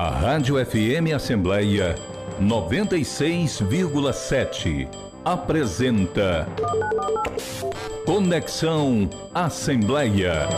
A Rádio FM Assembleia 96,7 apresenta Conexão Assembleia.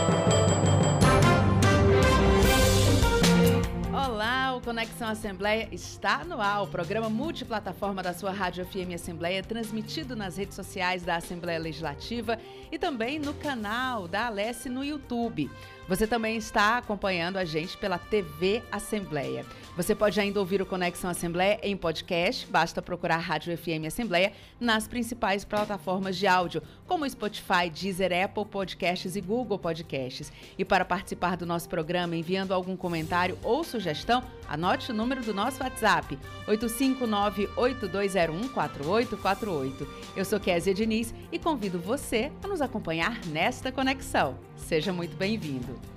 Olá, o Conexão Assembleia está no ar, o programa multiplataforma da sua Rádio FM Assembleia, transmitido nas redes sociais da Assembleia Legislativa e também no canal da Alesse no YouTube. Você também está acompanhando a gente pela TV Assembleia. Você pode ainda ouvir o Conexão Assembleia em podcast, basta procurar Rádio FM Assembleia nas principais plataformas de áudio, como Spotify, Deezer, Apple Podcasts e Google Podcasts. E para participar do nosso programa enviando algum comentário ou sugestão, anote o número do nosso WhatsApp, 859-8201-4848. Eu sou Kézia Diniz e convido você a nos acompanhar nesta conexão. Seja muito bem-vindo.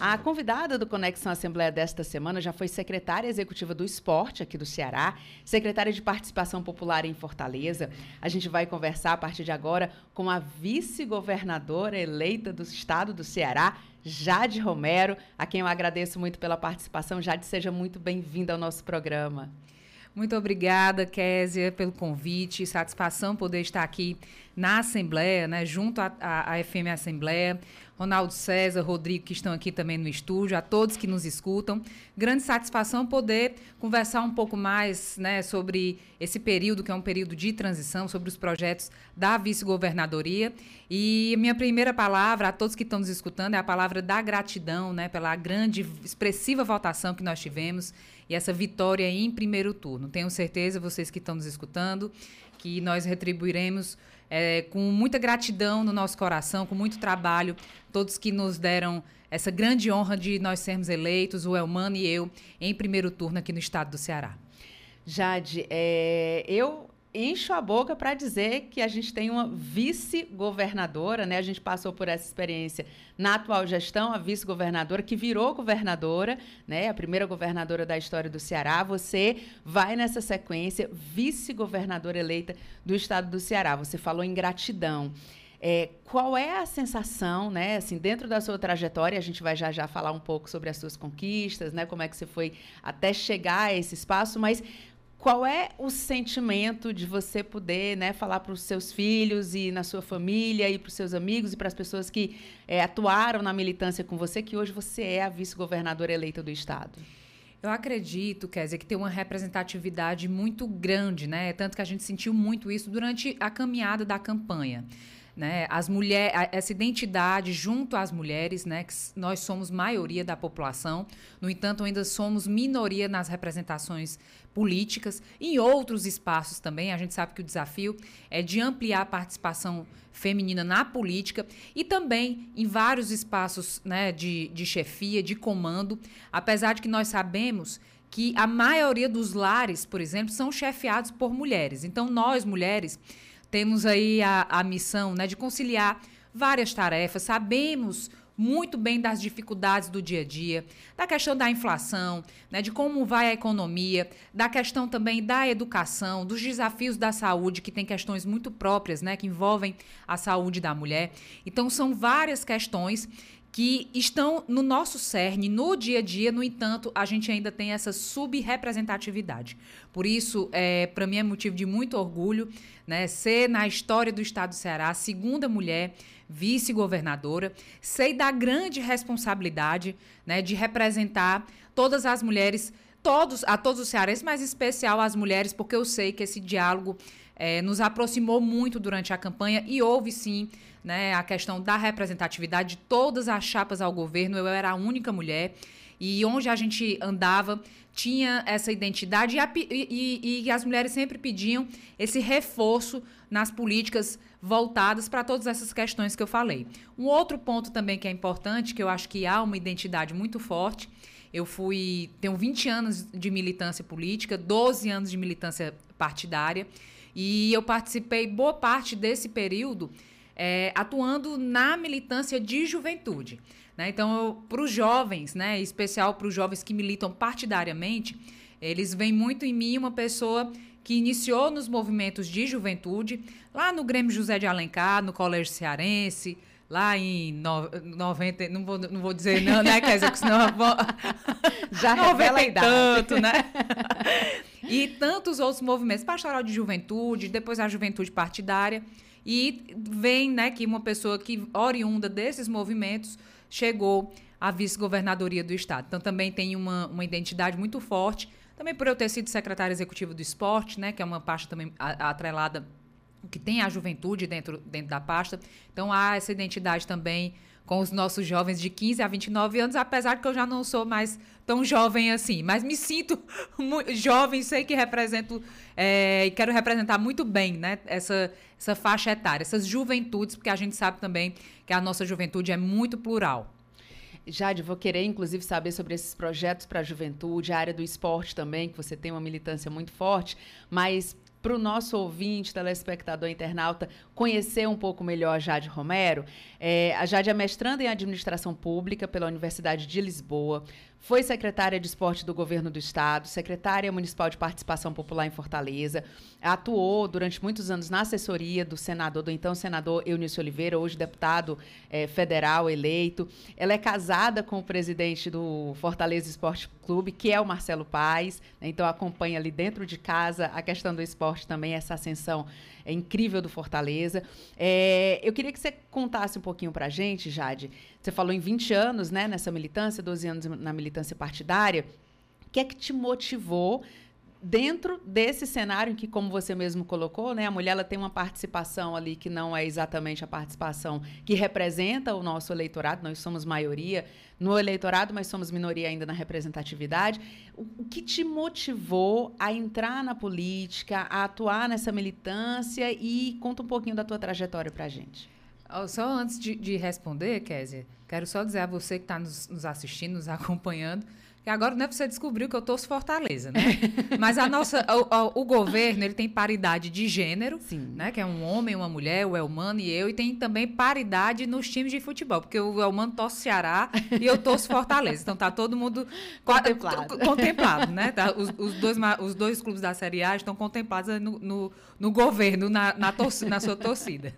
A convidada do Conexão Assembleia desta semana já foi secretária executiva do esporte aqui do Ceará, secretária de Participação Popular em Fortaleza. A gente vai conversar a partir de agora com a vice-governadora eleita do estado do Ceará, Jade Romero, a quem eu agradeço muito pela participação. Jade, seja muito bem-vinda ao nosso programa. Muito obrigada, Késia, pelo convite. Satisfação poder estar aqui na Assembleia, né, junto à FM Assembleia. Ronaldo César, Rodrigo, que estão aqui também no estúdio, a todos que nos escutam. Grande satisfação poder conversar um pouco mais né, sobre esse período, que é um período de transição, sobre os projetos da vice-governadoria. E minha primeira palavra a todos que estão nos escutando é a palavra da gratidão né, pela grande, expressiva votação que nós tivemos e essa vitória em primeiro turno. Tenho certeza, vocês que estão nos escutando, que nós retribuiremos é, com muita gratidão no nosso coração, com muito trabalho, todos que nos deram essa grande honra de nós sermos eleitos, o Elmano e eu, em primeiro turno aqui no estado do Ceará. Jade, é, eu encho a boca para dizer que a gente tem uma vice-governadora, né? A gente passou por essa experiência na atual gestão, a vice-governadora que virou governadora, né? A primeira governadora da história do Ceará. Você vai nessa sequência, vice-governadora eleita do estado do Ceará. Você falou em gratidão. É, qual é a sensação, né, assim, dentro da sua trajetória, a gente vai já já falar um pouco sobre as suas conquistas, né, como é que você foi até chegar a esse espaço, mas qual é o sentimento de você poder né, falar para os seus filhos e na sua família e para os seus amigos e para as pessoas que é, atuaram na militância com você, que hoje você é a vice-governadora eleita do Estado? Eu acredito, dizer, que tem uma representatividade muito grande, né? Tanto que a gente sentiu muito isso durante a caminhada da campanha. Né? As mulheres, essa identidade junto às mulheres, né? Que nós somos maioria da população, no entanto, ainda somos minoria nas representações políticas. Em outros espaços também, a gente sabe que o desafio é de ampliar a participação feminina na política e também em vários espaços né, de, de chefia, de comando, apesar de que nós sabemos que a maioria dos lares, por exemplo, são chefiados por mulheres. Então, nós, mulheres, temos aí a, a missão né, de conciliar várias tarefas, sabemos muito bem das dificuldades do dia a dia, da questão da inflação, né, de como vai a economia, da questão também da educação, dos desafios da saúde, que tem questões muito próprias, né, que envolvem a saúde da mulher. Então, são várias questões que estão no nosso cerne, no dia a dia, no entanto, a gente ainda tem essa subrepresentatividade. Por isso, é, para mim é motivo de muito orgulho né, ser na história do estado do Ceará a segunda mulher vice-governadora. Sei da grande responsabilidade né, de representar todas as mulheres, todos, a todos os cearenses, mas em especial as mulheres, porque eu sei que esse diálogo é, nos aproximou muito durante a campanha e houve sim né, a questão da representatividade de todas as chapas ao governo. Eu era a única mulher e onde a gente andava tinha essa identidade e, a, e, e, as mulheres sempre pediam esse reforço nas políticas voltadas para todas essas questões que eu falei. Um outro ponto também que é importante, que eu acho que há uma identidade muito forte, eu fui tenho 20 anos de militância política, 12 anos de militância partidária, e eu participei boa parte desse período é, atuando na militância de juventude. Né? Então, para os jovens, né, em especial para os jovens que militam partidariamente, eles veem muito em mim uma pessoa que iniciou nos movimentos de juventude, lá no Grêmio José de Alencar, no Colégio Cearense, lá em no, 90, não vou, não vou dizer não, né, quer dizer, que senão eu vou... Já revela a idade. tanto, né? e tantos outros movimentos, pastoral de juventude, depois a juventude partidária, e vem, né, que uma pessoa que oriunda desses movimentos chegou à vice-governadoria do Estado. Então, também tem uma, uma identidade muito forte, também por eu ter sido secretária executiva do esporte, né, que é uma pasta também atrelada que tem a juventude dentro, dentro da pasta. Então, há essa identidade também com os nossos jovens de 15 a 29 anos, apesar de que eu já não sou mais tão jovem assim, mas me sinto jovem, sei que represento é, e quero representar muito bem né, essa, essa faixa etária, essas juventudes, porque a gente sabe também que a nossa juventude é muito plural. Jade, vou querer inclusive saber sobre esses projetos para a juventude, a área do esporte também, que você tem uma militância muito forte, mas para o nosso ouvinte, telespectador, internauta, conhecer um pouco melhor a Jade Romero. É, a Jade é mestranda em Administração Pública pela Universidade de Lisboa, foi secretária de esporte do governo do estado, secretária municipal de participação popular em Fortaleza, atuou durante muitos anos na assessoria do senador, do então senador Eunício Oliveira, hoje deputado eh, federal eleito. Ela é casada com o presidente do Fortaleza Esporte Clube, que é o Marcelo Paes, né? então acompanha ali dentro de casa a questão do esporte também, essa ascensão é incrível do Fortaleza. É, eu queria que você contasse um pouquinho para a gente, Jade. Você falou em 20 anos né, nessa militância, 12 anos na militância partidária. O que é que te motivou dentro desse cenário em que, como você mesmo colocou, né, a mulher ela tem uma participação ali que não é exatamente a participação que representa o nosso eleitorado, nós somos maioria no eleitorado, mas somos minoria ainda na representatividade. O, que te motivou a entrar na política, a atuar nessa militância e conta um pouquinho da tua trajetória para a gente. Só antes de, de responder, Kézia, quero só dizer a você que está nos, nos assistindo, nos acompanhando, que agora não é você descobriu que eu torço Fortaleza, né? Mas a nossa, o, o, o, governo ele tem paridade de gênero, Sim. né? Que é um homem, uma mulher, o Elmano e eu, e tem também paridade nos times de futebol, porque o Elmano torce Ceará e eu torço Fortaleza. Então tá todo mundo contemplado, contemplado né? Tá, os, os, dois, os dois clubes da Série A estão contemplados no, no, no governo, na, na, torcida, na sua torcida.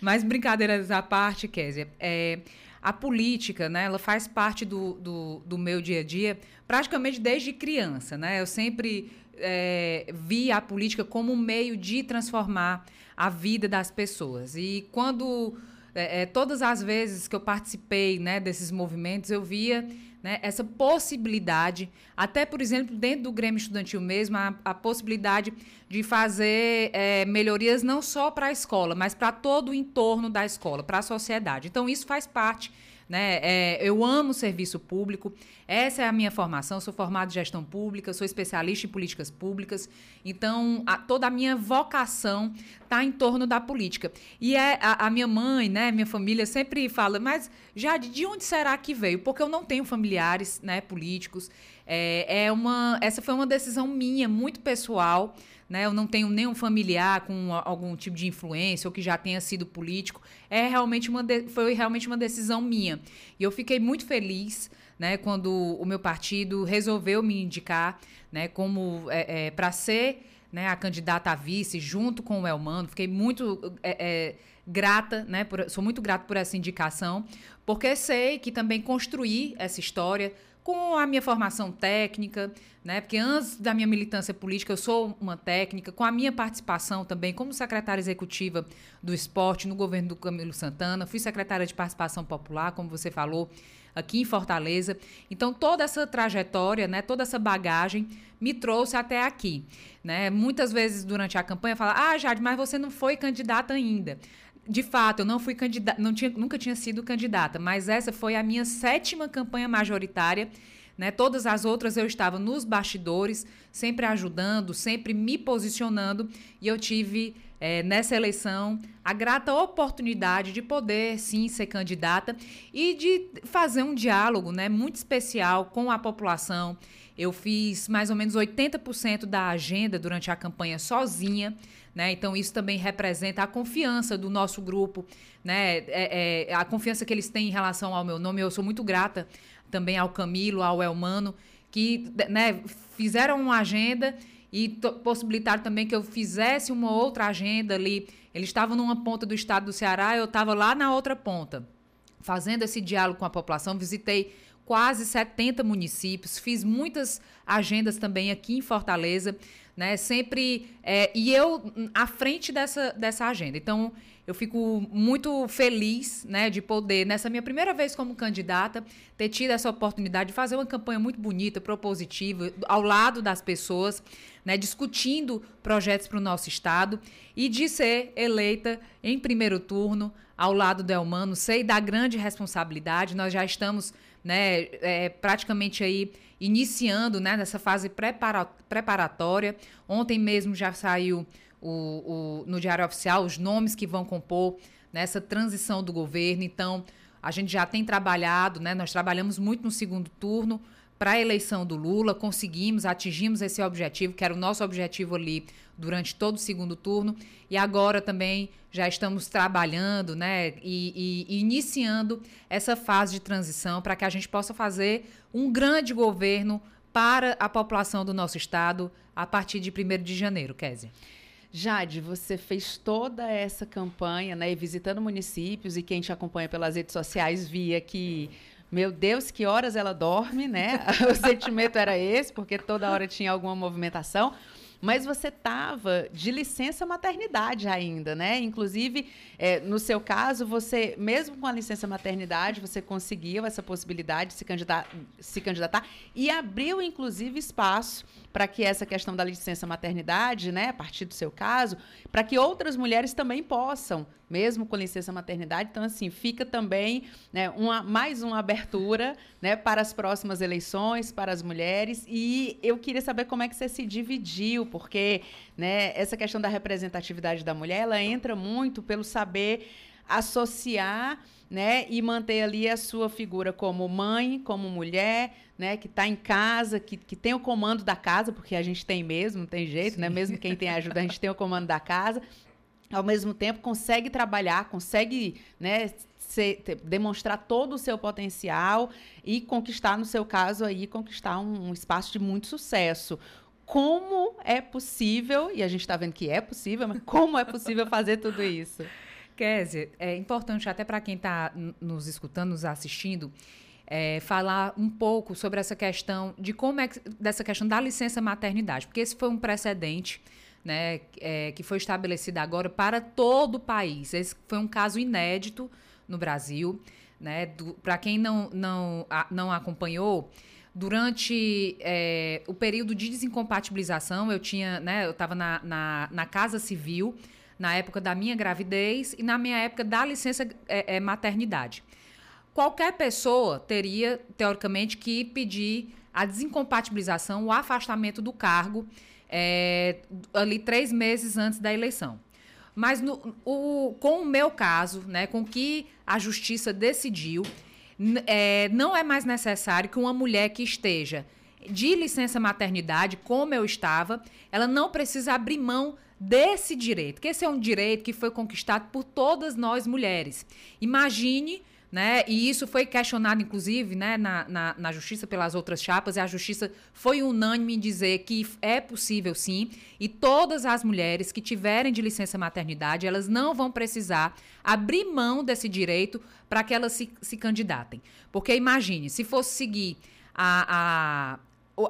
Mas brincadeiras à parte, Kézia, é a política, né, ela faz parte do, do, do meu dia a dia praticamente desde criança. Né? Eu sempre é, vi a política como um meio de transformar a vida das pessoas. E quando é, é, todas as vezes que eu participei né, desses movimentos, eu via né, essa possibilidade, até por exemplo, dentro do Grêmio Estudantil mesmo, a, a possibilidade de fazer é, melhorias não só para a escola, mas para todo o entorno da escola, para a sociedade. Então, isso faz parte né? É, eu amo serviço público, essa é a minha formação. Sou formada em gestão pública, sou especialista em políticas públicas. Então, a, toda a minha vocação está em torno da política. E é, a, a, minha mãe, né, minha família sempre fala, mas Jade, de onde será que veio? Porque eu não tenho familiares né, políticos. É, é uma, essa foi uma decisão minha, muito pessoal né? Eu não tenho nenhum familiar com algum tipo de influência ou que já tenha sido político. É realmente uma de, foi realmente uma decisão minha. E eu fiquei muito feliz, né, quando o meu partido resolveu me indicar, né, como é, é, para ser né, a candidata a vice junto com o Elmano. Fiquei muito é, é, grata, né, por, sou muito grata por essa indicação, porque sei que também construí essa história com a minha formação técnica, né? Porque antes da minha militância política eu sou uma técnica, com a minha participação também como secretária executiva do esporte no governo do Camilo Santana, fui secretária de participação popular, como você falou, aqui em Fortaleza. Então toda essa trajetória, né, toda essa bagagem me trouxe até aqui, né? Muitas vezes durante a campanha fala: "Ah, Jade, mas você não foi candidata ainda" de fato, eu não fui candidata, não tinha, nunca tinha sido candidata, mas essa foi a minha sétima campanha majoritária. Né? Todas as outras eu estava nos bastidores, sempre ajudando, sempre me posicionando, e eu tive é, nessa eleição a grata oportunidade de poder sim ser candidata e de fazer um diálogo né, muito especial com a população. Eu fiz mais ou menos 80% da agenda durante a campanha sozinha. Né? Então, isso também representa a confiança do nosso grupo, né? É, é, a confiança que eles têm em relação ao meu nome. Eu sou muito grata também ao Camilo, ao Elmano, que né, fizeram uma agenda e possibilitaram também que eu fizesse uma outra agenda ali. Eles estavam numa ponta do estado do Ceará, eu estava lá na outra ponta, fazendo esse diálogo com a população. Visitei quase 70 municípios, fiz muitas agendas também aqui em Fortaleza, né? Sempre. É, e eu à frente dessa, dessa agenda. Então, eu fico muito feliz né, de poder, nessa minha primeira vez como candidata, ter tido essa oportunidade de fazer uma campanha muito bonita, propositiva, ao lado das pessoas, né, discutindo projetos para o nosso Estado e de ser eleita em primeiro turno ao lado do Elmano. Sei da grande responsabilidade, nós já estamos né, é, praticamente aí iniciando né, nessa fase prepara preparatória. Ontem mesmo já saiu o, o, no Diário Oficial os nomes que vão compor nessa transição do governo. Então, a gente já tem trabalhado, né? Nós trabalhamos muito no segundo turno para a eleição do Lula, conseguimos, atingimos esse objetivo, que era o nosso objetivo ali durante todo o segundo turno, e agora também já estamos trabalhando né, e, e, e iniciando essa fase de transição para que a gente possa fazer um grande governo para a população do nosso estado a partir de 1 de janeiro, Kézia. Jade, você fez toda essa campanha, né, visitando municípios e quem te acompanha pelas redes sociais via que meu Deus, que horas ela dorme, né? o sentimento era esse, porque toda hora tinha alguma movimentação. Mas você estava de licença maternidade ainda, né? Inclusive, é, no seu caso, você, mesmo com a licença maternidade, você conseguiu essa possibilidade de se candidatar, se candidatar e abriu, inclusive, espaço para que essa questão da licença maternidade, né, a partir do seu caso, para que outras mulheres também possam, mesmo com licença maternidade. Então, assim, fica também né, uma, mais uma abertura né, para as próximas eleições, para as mulheres. E eu queria saber como é que você se dividiu, porque né, essa questão da representatividade da mulher, ela entra muito pelo saber associar né, e manter ali a sua figura como mãe, como mulher, né, que está em casa, que, que tem o comando da casa, porque a gente tem mesmo, não tem jeito, né? Mesmo quem tem ajuda, a gente tem o comando da casa. Ao mesmo tempo, consegue trabalhar, consegue né, ser, ter, demonstrar todo o seu potencial e conquistar, no seu caso aí, conquistar um, um espaço de muito sucesso como é possível, e a gente está vendo que é possível, mas como é possível fazer tudo isso? Kézia, é importante até para quem está nos escutando, nos assistindo, é, falar um pouco sobre essa questão de como é que, dessa questão da licença maternidade, porque esse foi um precedente né, é, que foi estabelecido agora para todo o país. Esse foi um caso inédito no Brasil. Né, para quem não, não, a, não acompanhou, durante é, o período de desincompatibilização, eu tinha, né, eu estava na, na, na Casa Civil na época da minha gravidez e na minha época da licença é, é, maternidade. Qualquer pessoa teria, teoricamente, que pedir a desincompatibilização, o afastamento do cargo é, ali três meses antes da eleição. Mas no, o, com o meu caso, né, com que a justiça decidiu, é, não é mais necessário que uma mulher que esteja de licença maternidade, como eu estava, ela não precisa abrir mão desse direito, que esse é um direito que foi conquistado por todas nós mulheres. Imagine né? E isso foi questionado, inclusive, né, na, na, na, justiça pelas outras chapas, e a justiça foi unânime em dizer que é possível sim, e todas as mulheres que tiverem de licença maternidade, elas não vão precisar abrir mão desse direito para que elas se, se candidatem. Porque imagine, se fosse seguir a, a,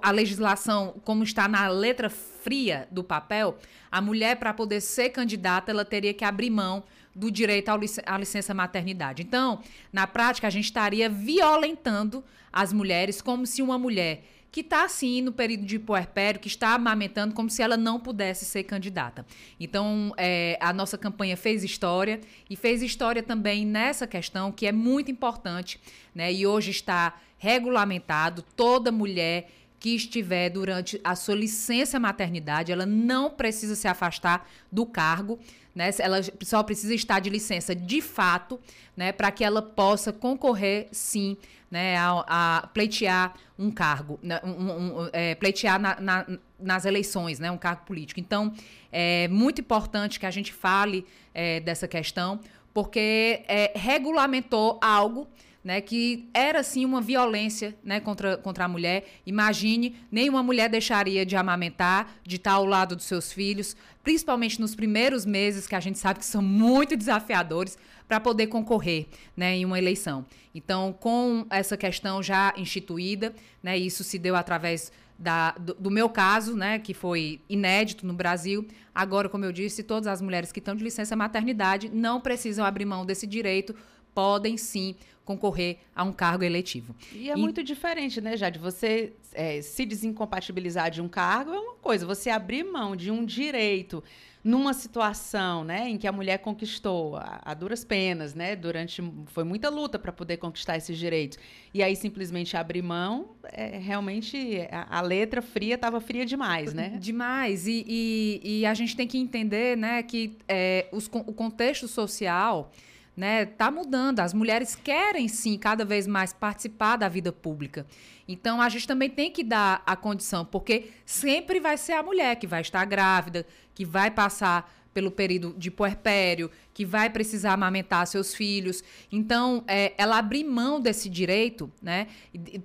a legislação como está na letra fria do papel, a mulher, para poder ser candidata, ela teria que abrir mão do direito à licença maternidade. Então, na prática, a gente estaria violentando as mulheres como se uma mulher que está assim no período de puerpério, que está amamentando, como se ela não pudesse ser candidata. Então, é, a nossa campanha fez história e fez história também nessa questão que é muito importante, né? E hoje está regulamentado toda mulher que estiver durante a sua licença maternidade, ela não precisa se afastar do cargo, né? Ela só precisa estar de licença de fato, né? Para que ela possa concorrer, sim, né? A, a pleitear um cargo, né? um, um, é, pleitear na, na, nas eleições, né? Um cargo político. Então, é muito importante que a gente fale é, dessa questão, porque é, regulamentou algo né, que era sim uma violência né, contra, contra a mulher. Imagine, nenhuma mulher deixaria de amamentar, de estar ao lado dos seus filhos, principalmente nos primeiros meses, que a gente sabe que são muito desafiadores, para poder concorrer né, em uma eleição. Então, com essa questão já instituída, né, isso se deu através da, do, do, meu caso, né, que foi inédito no Brasil. Agora, como eu disse, todas as mulheres que estão de licença maternidade não precisam abrir mão desse direito, podem sim concorrer a um cargo eletivo. E é e... muito diferente, né, Jade? Você é, se desincompatibilizar de um cargo é uma coisa, você abrir mão de um direito numa situação, né, em que a mulher conquistou a, a duras penas, né, durante foi muita luta para poder conquistar esses direitos. E aí simplesmente abrir mão, é, realmente a, a, letra fria estava fria demais, né? Demais. E, e, e, a gente tem que entender, né, que é, os, o contexto social né, tá mudando. As mulheres querem sim cada vez mais participar da vida pública. Então a gente também tem que dar a condição, porque sempre vai ser a mulher que vai estar grávida, que vai passar pelo período de puerpério, que vai precisar amamentar seus filhos. Então, é, ela abrir mão desse direito, né,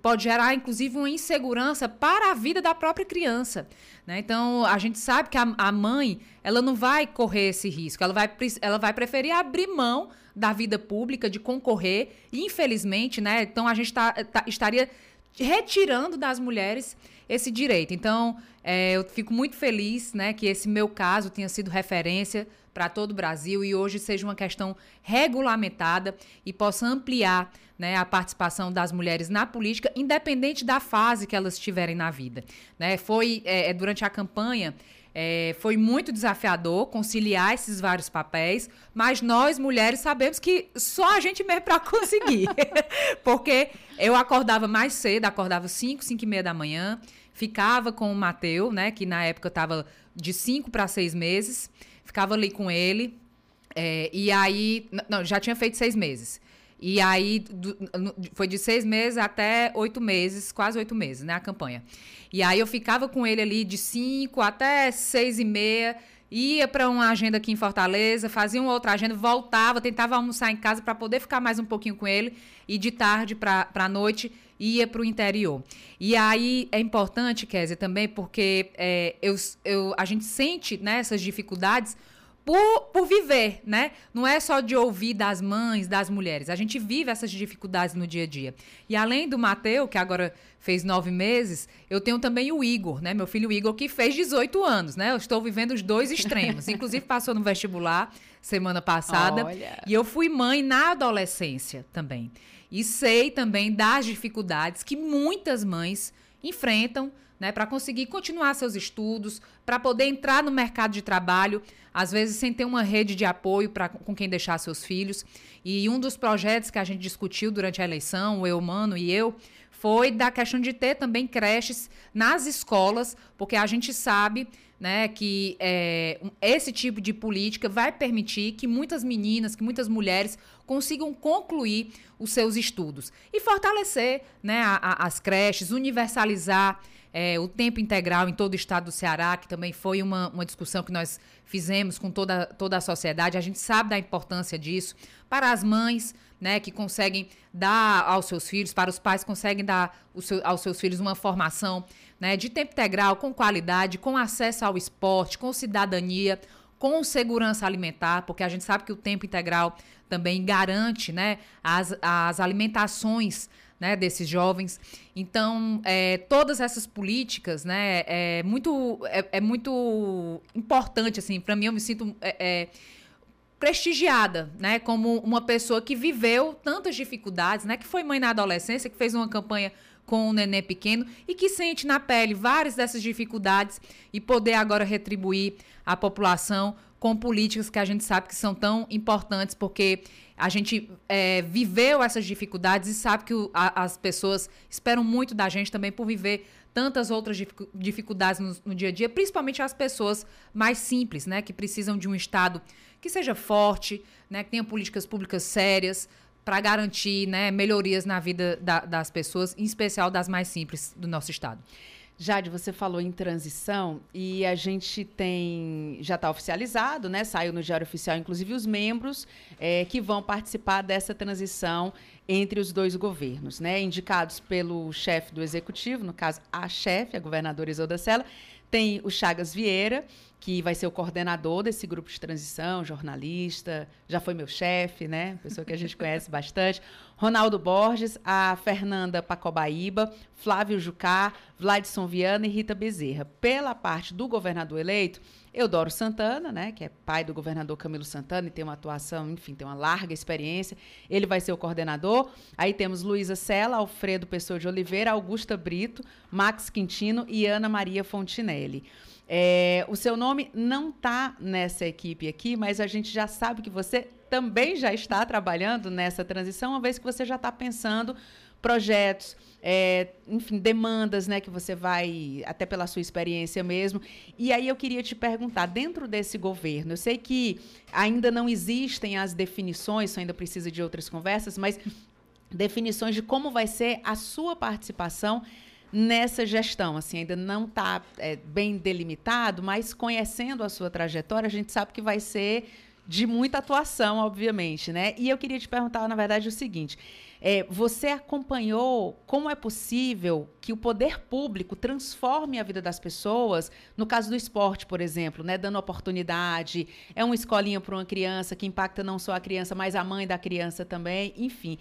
pode gerar, inclusive, uma insegurança para a vida da própria criança. Né? Então, a gente sabe que a, a, mãe, ela não vai correr esse risco, ela vai, ela vai preferir abrir mão da vida pública, de concorrer. Infelizmente, né, então a gente tá, tá, estaria retirando das mulheres esse direito. Então, é, eu fico muito feliz né, que esse meu caso tenha sido referência para todo o Brasil e hoje seja uma questão regulamentada e possa ampliar né, a participação das mulheres na política, independente da fase que elas estiverem na vida. Né? Foi é, é durante a campanha. É, foi muito desafiador conciliar esses vários papéis, mas nós mulheres sabemos que só a gente mesmo para conseguir. Porque eu acordava mais cedo, acordava 5, 5 e meia da manhã, ficava com o Mateu, né, que na época estava de 5 para 6 meses, ficava ali com ele, é, e aí, não, já tinha feito seis meses. E aí do, foi de seis meses até oito meses, quase oito meses, né, a campanha. E aí eu ficava com ele ali de cinco até seis e meia, ia para uma agenda aqui em Fortaleza, fazia uma outra agenda, voltava, tentava almoçar em casa para poder ficar mais um pouquinho com ele e de tarde para a noite ia para o interior. E aí é importante, Kézia, também, porque é, eu, eu, a gente sente né, essas dificuldades por, por viver, né? Não é só de ouvir das mães, das mulheres. A gente vive essas dificuldades no dia a dia. E além do Mateu, que agora fez nove meses, eu tenho também o Igor, né? Meu filho Igor, que fez 18 anos, né? Eu estou vivendo os dois extremos. Inclusive, passou no vestibular semana passada. Olha. E eu fui mãe na adolescência também. E sei também das dificuldades que muitas mães enfrentam né, para conseguir continuar seus estudos, para poder entrar no mercado de trabalho, às vezes sem ter uma rede de apoio para com quem deixar seus filhos. E um dos projetos que a gente discutiu durante a eleição, o eu, Mano e eu, foi da questão de ter também creches nas escolas, porque a gente sabe né, que é, esse tipo de política vai permitir que muitas meninas, que muitas mulheres consigam concluir os seus estudos e fortalecer né, a, a, as creches, universalizar é, o tempo integral em todo o estado do Ceará, que também foi uma, uma discussão que nós fizemos com toda, toda a sociedade. A gente sabe da importância disso para as mães, né, que conseguem dar aos seus filhos, para os pais que conseguem dar seu, aos seus filhos uma formação né, de tempo integral, com qualidade, com acesso ao esporte, com cidadania, com segurança alimentar, porque a gente sabe que o tempo integral também garante né, as, as alimentações né, desses jovens. Então, é, todas essas políticas, né, é muito, é, é muito importante, assim, para mim eu me sinto é, é, prestigiada, né, como uma pessoa que viveu tantas dificuldades, né, que foi mãe na adolescência, que fez uma campanha com um neném pequeno e que sente na pele várias dessas dificuldades e poder agora retribuir à população com políticas que a gente sabe que são tão importantes, porque a gente é, viveu essas dificuldades e sabe que o, a, as pessoas esperam muito da gente também por viver tantas outras dificuldades no, no, dia a dia, principalmente as pessoas mais simples, né, que precisam de um Estado que seja forte, né, que tenha políticas públicas sérias, para garantir né, melhorias na vida da, das pessoas, em especial das mais simples do nosso estado. Jade, você falou em transição e a gente tem já está oficializado, né? Saiu no Diário Oficial, inclusive os membros é, que vão participar dessa transição entre os dois governos, né? Indicados pelo chefe do executivo, no caso a chefe, a governadora Isolda Sela, tem o Chagas Vieira, que vai ser o coordenador desse grupo de transição, jornalista, já foi meu chefe, né? Pessoa que a gente conhece bastante. Ronaldo Borges, a Fernanda Pacobaíba, Flávio Jucá, Vladson Viana e Rita Bezerra. Pela parte do governador eleito, Eudoro Santana, né, que é pai do governador Camilo Santana e tem uma atuação, enfim, tem uma larga experiência. Ele vai ser o coordenador. Aí temos Luísa Sela, Alfredo Pessoa de Oliveira, Augusta Brito, Max Quintino e Ana Maria Fontinelli. É, o seu nome não está nessa equipe aqui, mas a gente já sabe que você também já está trabalhando nessa transição, uma vez que você já está pensando projetos, é, enfim, demandas, né, que você vai, até pela sua experiência mesmo. E aí eu queria te perguntar, dentro desse governo, eu sei que ainda não existem as definições, ainda precisa de outras conversas, mas definições de como vai ser a sua participação nessa gestão. Assim, ainda não está é, bem delimitado, mas conhecendo a sua trajetória, a gente sabe que vai ser de muita atuação, obviamente, né? E eu queria te perguntar, na verdade, o seguinte: é, você acompanhou como é possível que o poder público transforme a vida das pessoas, no caso do esporte, por exemplo, né? Dando oportunidade, é uma escolinha para uma criança que impacta não só a criança, mas a mãe da criança também, enfim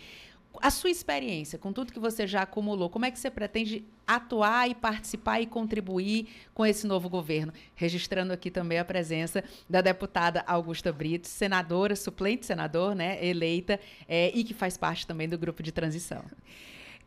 a sua experiência, com tudo que você já acumulou, como é que você pretende atuar e participar e contribuir com esse novo governo? Registrando aqui também a presença da deputada Augusta Brito, senadora, suplente senador, né, eleita, é, e que faz parte também do grupo de transição.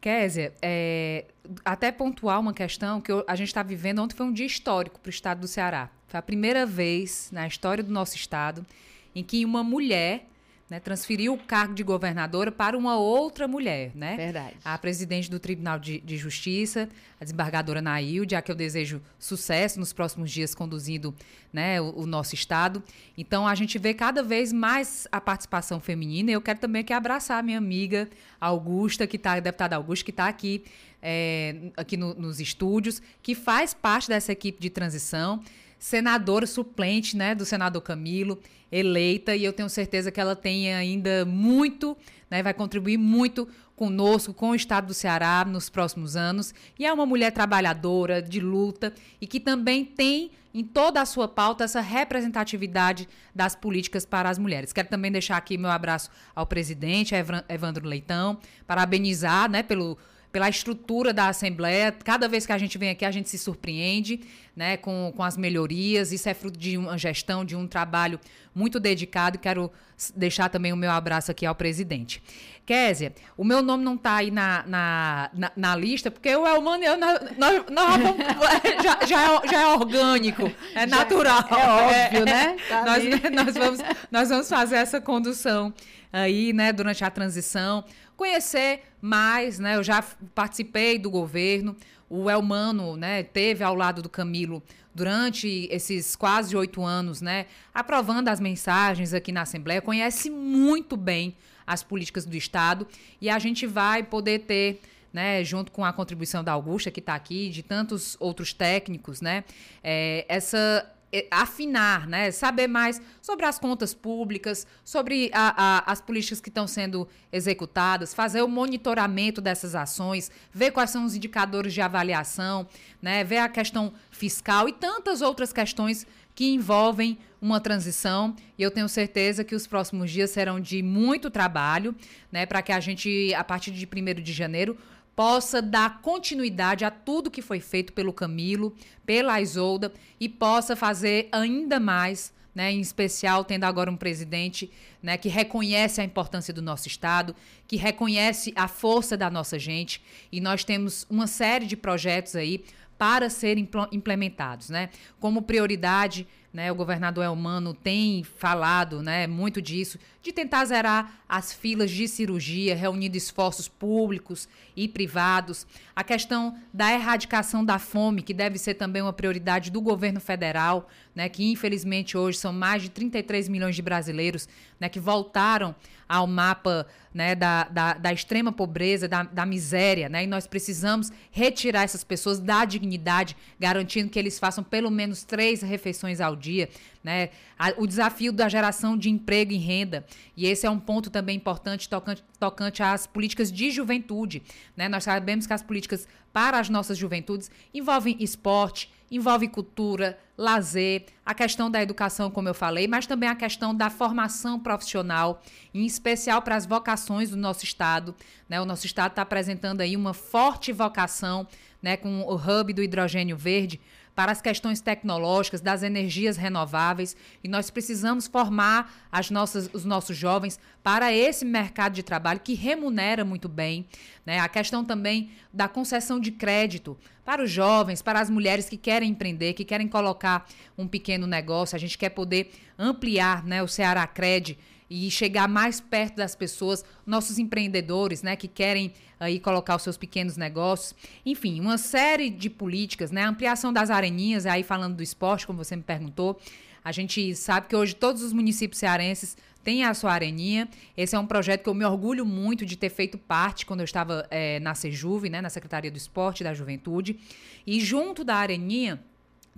Kézia, é, até pontuar uma questão que eu, a gente está vivendo, ontem foi um dia histórico para o estado do Ceará. Foi a primeira vez na história do nosso estado em que uma mulher né, transferiu o cargo de governadora para uma outra mulher, né? Verdade. A presidente do Tribunal de, de Justiça, a desembargadora Nailde, a que eu desejo sucesso nos próximos dias conduzindo né, o, o, nosso Estado. Então, a gente vê cada vez mais a participação feminina. E eu quero também aqui abraçar a minha amiga Augusta, que está, a deputada Augusta, que está aqui, é, aqui no, nos estúdios, que faz parte dessa equipe de transição senadora suplente, né, do senador Camilo, eleita, e eu tenho certeza que ela tem ainda muito, né, vai contribuir muito conosco, com o estado do Ceará nos próximos anos. E é uma mulher trabalhadora, de luta, e que também tem em toda a sua pauta essa representatividade das políticas para as mulheres. Quero também deixar aqui meu abraço ao presidente, Evandro Leitão, parabenizar né, pelo pela estrutura da Assembleia. Cada vez que a gente vem aqui, a gente se surpreende né, com, com as melhorias. Isso é fruto de uma gestão, de um trabalho muito dedicado. Quero deixar também o meu abraço aqui ao presidente. Késia, o meu nome não está aí na, na, na, na, lista, porque o Elmano eu, nós, nós, nós já, já, é, já é orgânico, é já natural. É óbvio, né? Tá nós, nós, vamos, nós vamos fazer essa condução aí, né, durante a transição conhecer mais, né? Eu já participei do governo. O Elmano, né, teve ao lado do Camilo durante esses quase oito anos, né, aprovando as mensagens aqui na Assembleia, conhece muito bem as políticas do Estado e a gente vai poder ter né, junto com a contribuição da Augusta, que está aqui, de tantos outros técnicos, né, é, essa afinar, né? Saber mais sobre as contas públicas, sobre a, a, as políticas que estão sendo executadas, fazer o monitoramento dessas ações, ver quais são os indicadores de avaliação, né? Ver a questão fiscal e tantas outras questões que envolvem uma transição. E eu tenho certeza que os próximos dias serão de muito trabalho, né? Para que a gente, a partir de 1 de janeiro, possa dar continuidade a tudo que foi feito pelo Camilo, pela Isolda e possa fazer ainda mais, né, em especial tendo agora um presidente né, que reconhece a importância do nosso Estado, que reconhece a força da nossa gente e nós temos uma série de projetos aí para serem implementados, né? Como prioridade, né? O governador Elmano tem falado, né, muito disso, de tentar zerar as filas de cirurgia, reunindo esforços públicos e privados. A questão da erradicação da fome, que deve ser também uma prioridade do governo federal, né, que infelizmente hoje são mais de 33 milhões de brasileiros né, que voltaram ao mapa né, da, da, da, extrema pobreza, da, da miséria, né, e nós precisamos retirar essas pessoas da dignidade, garantindo que eles façam pelo menos três refeições ao dia. Né? o desafio da geração de emprego e renda. E esse é um ponto também importante tocante, tocante às políticas de juventude. Né? Nós sabemos que as políticas para as nossas juventudes envolvem esporte, envolve cultura, lazer, a questão da educação, como eu falei, mas também a questão da formação profissional, em especial para as vocações do nosso estado. Né? O nosso estado está apresentando aí uma forte vocação né, com o hub do hidrogênio verde para as questões tecnológicas, das energias renováveis, e nós precisamos formar as nossas, os nossos jovens para esse mercado de trabalho que remunera muito bem. Né? A questão também da concessão de crédito para os jovens, para as mulheres que querem empreender, que querem colocar um pequeno negócio. A gente quer poder ampliar né, o Ceará Cred e chegar mais perto das pessoas, nossos empreendedores, né, que querem aí colocar os seus pequenos negócios. Enfim, uma série de políticas, né, ampliação das areninhas, aí falando do esporte, como você me perguntou. A gente sabe que hoje todos os municípios cearenses têm a sua areninha. Esse é um projeto que eu me orgulho muito de ter feito parte quando eu estava é, na Sejuve, né, na Secretaria do Esporte e da Juventude. E junto da areninha,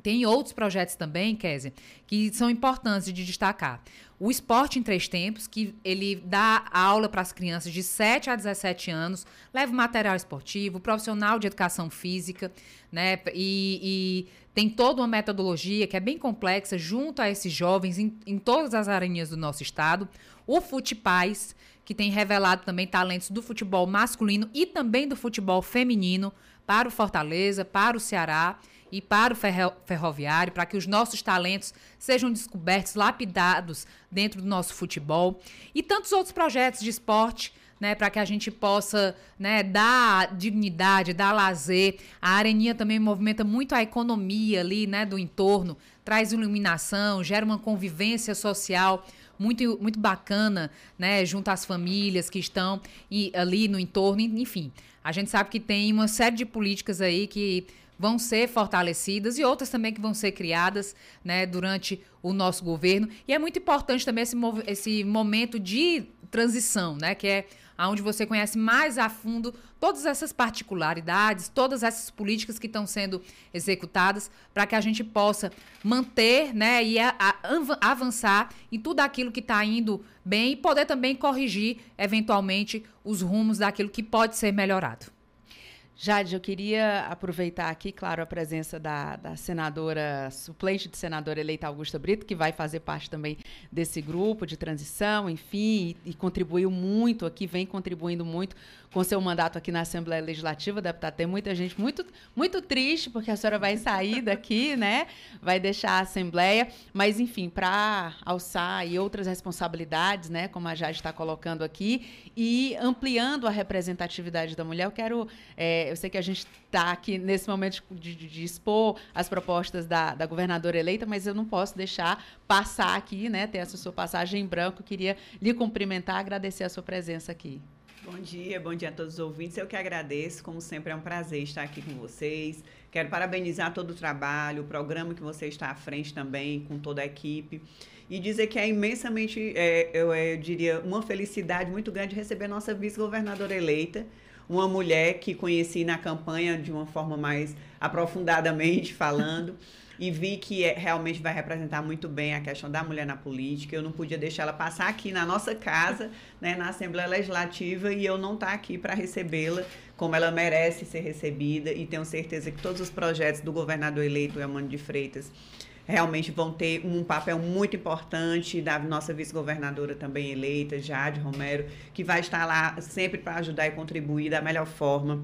tem outros projetos também, Kézia, que são importantes de destacar. O Esporte em Três Tempos, que ele dá aula para as crianças de 7 a 17 anos, leva material esportivo, profissional de educação física, né? E, e tem toda uma metodologia que é bem complexa junto a esses jovens em, em todas as areninhas do nosso estado. O Futepaz, que tem revelado também talentos do futebol masculino e também do futebol feminino para o Fortaleza, para o Ceará e para o ferroviário, para que os nossos talentos sejam descobertos, lapidados dentro do nosso futebol e tantos outros projetos de esporte. Né, para que a gente possa né, dar dignidade, dar lazer. A Areninha também movimenta muito a economia ali né, do entorno, traz iluminação, gera uma convivência social muito, muito bacana, né, junto às famílias que estão e, ali no entorno, enfim. A gente sabe que tem uma série de políticas aí que vão ser fortalecidas e outras também que vão ser criadas né, durante o nosso governo. E é muito importante também esse, esse momento de transição, né, que é onde você conhece mais a fundo todas essas particularidades, todas essas políticas que estão sendo executadas, para que a gente possa manter né, e a, a, avançar em tudo aquilo que está indo bem e poder também corrigir, eventualmente, os rumos daquilo que pode ser melhorado. Jade, eu queria aproveitar aqui, claro, a presença da, da, senadora, suplente de senadora eleita Augusta Brito, que vai fazer parte também desse grupo de transição, enfim, e, e contribuiu muito aqui, vem contribuindo muito com seu mandato aqui na Assembleia Legislativa, deputada. Tem muita gente muito, muito triste, porque a senhora vai sair daqui, né? Vai deixar a Assembleia. Mas, enfim, para alçar e outras responsabilidades, né? Como a Jade está colocando aqui, e ampliando a representatividade da mulher, eu quero. É, eu sei que a gente está aqui nesse momento de, de, de, expor as propostas da, da governadora eleita, mas eu não posso deixar passar aqui, né? Ter essa sua passagem em branco. Eu queria lhe cumprimentar, agradecer a sua presença aqui. Bom dia, bom dia a todos os ouvintes. Eu que agradeço, como sempre é um prazer estar aqui com vocês. Quero parabenizar todo o trabalho, o programa que você está à frente também, com toda a equipe. E dizer que é imensamente, é, eu, eu diria, uma felicidade muito grande receber nossa vice-governadora eleita, uma mulher que conheci na campanha de uma forma mais aprofundadamente falando. E vi que é, realmente vai representar muito bem a questão da mulher na política. Eu não podia deixar ela passar aqui na nossa casa, né, na Assembleia Legislativa, e eu não estar tá aqui para recebê-la como ela merece ser recebida. E tenho certeza que todos os projetos do governador eleito, Emmanuel de Freitas, realmente vão ter um papel muito importante da nossa vice-governadora também eleita, Jade Romero, que vai estar lá sempre para ajudar e contribuir da melhor forma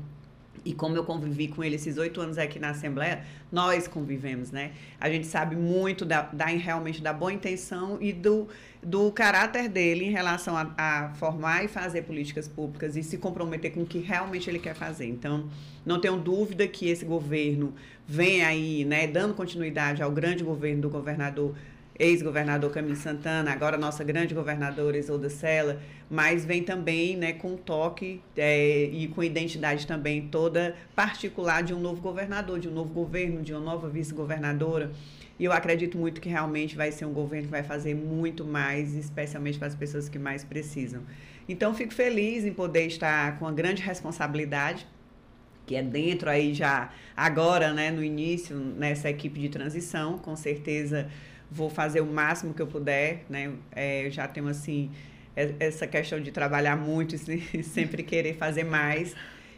e como eu convivi com ele esses oito anos aqui na Assembleia, nós convivemos, né? A gente sabe muito da, da realmente da boa intenção e do, do caráter dele em relação a, a, formar e fazer políticas públicas e se comprometer com o que realmente ele quer fazer. Então, não tenho dúvida que esse governo vem aí, né, dando continuidade ao grande governo do governador ex-governador Camilo Santana, agora nossa grande governadora Isolda Sela, mas vem também né, com toque é, e com identidade também toda particular de um novo governador, de um novo governo, de uma nova vice-governadora. E eu acredito muito que realmente vai ser um governo que vai fazer muito mais, especialmente para as pessoas que mais precisam. Então, fico feliz em poder estar com uma grande responsabilidade, que é dentro aí já, agora, né, no início, nessa equipe de transição, com certeza vou fazer o máximo que eu puder, né? É, eu já tenho assim essa questão de trabalhar muito e sempre querer fazer mais.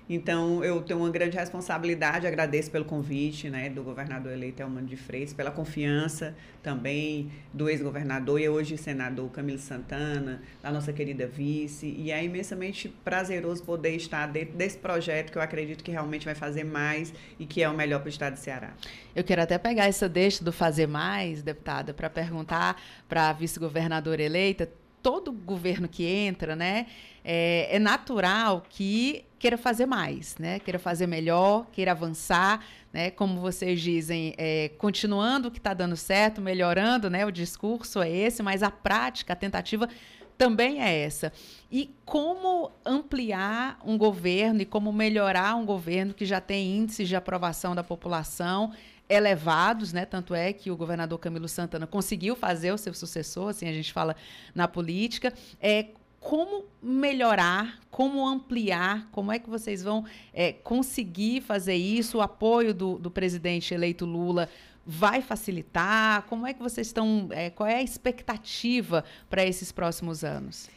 Então, eu tenho uma grande responsabilidade, agradeço pelo convite né, do governador eleito Elmano de Freitas, pela confiança também do ex-governador e hoje senador Camilo Santana, da nossa querida vice, e é imensamente prazeroso poder estar dentro desse projeto que eu acredito que realmente vai fazer mais e que é o melhor para o estado de Ceará. Eu quero até pegar essa deixa do fazer mais, deputada, para perguntar para a vice-governadora eleita, todo governo que entra, né, é, é, natural que queira fazer mais, né, queira fazer melhor, queira avançar, né, como vocês dizem, é, continuando o que está dando certo, melhorando, né, o discurso é esse, mas a prática, a tentativa também é essa. E como ampliar um governo e como melhorar um governo que já tem índices de aprovação da população elevados, né? Tanto é que o governador Camilo Santana conseguiu fazer o seu sucessor, assim a gente fala na política. É, como melhorar, como ampliar, como é que vocês vão é, conseguir fazer isso? O apoio do, do, presidente eleito Lula vai facilitar? Como é que vocês estão? É, qual é a expectativa para esses próximos anos?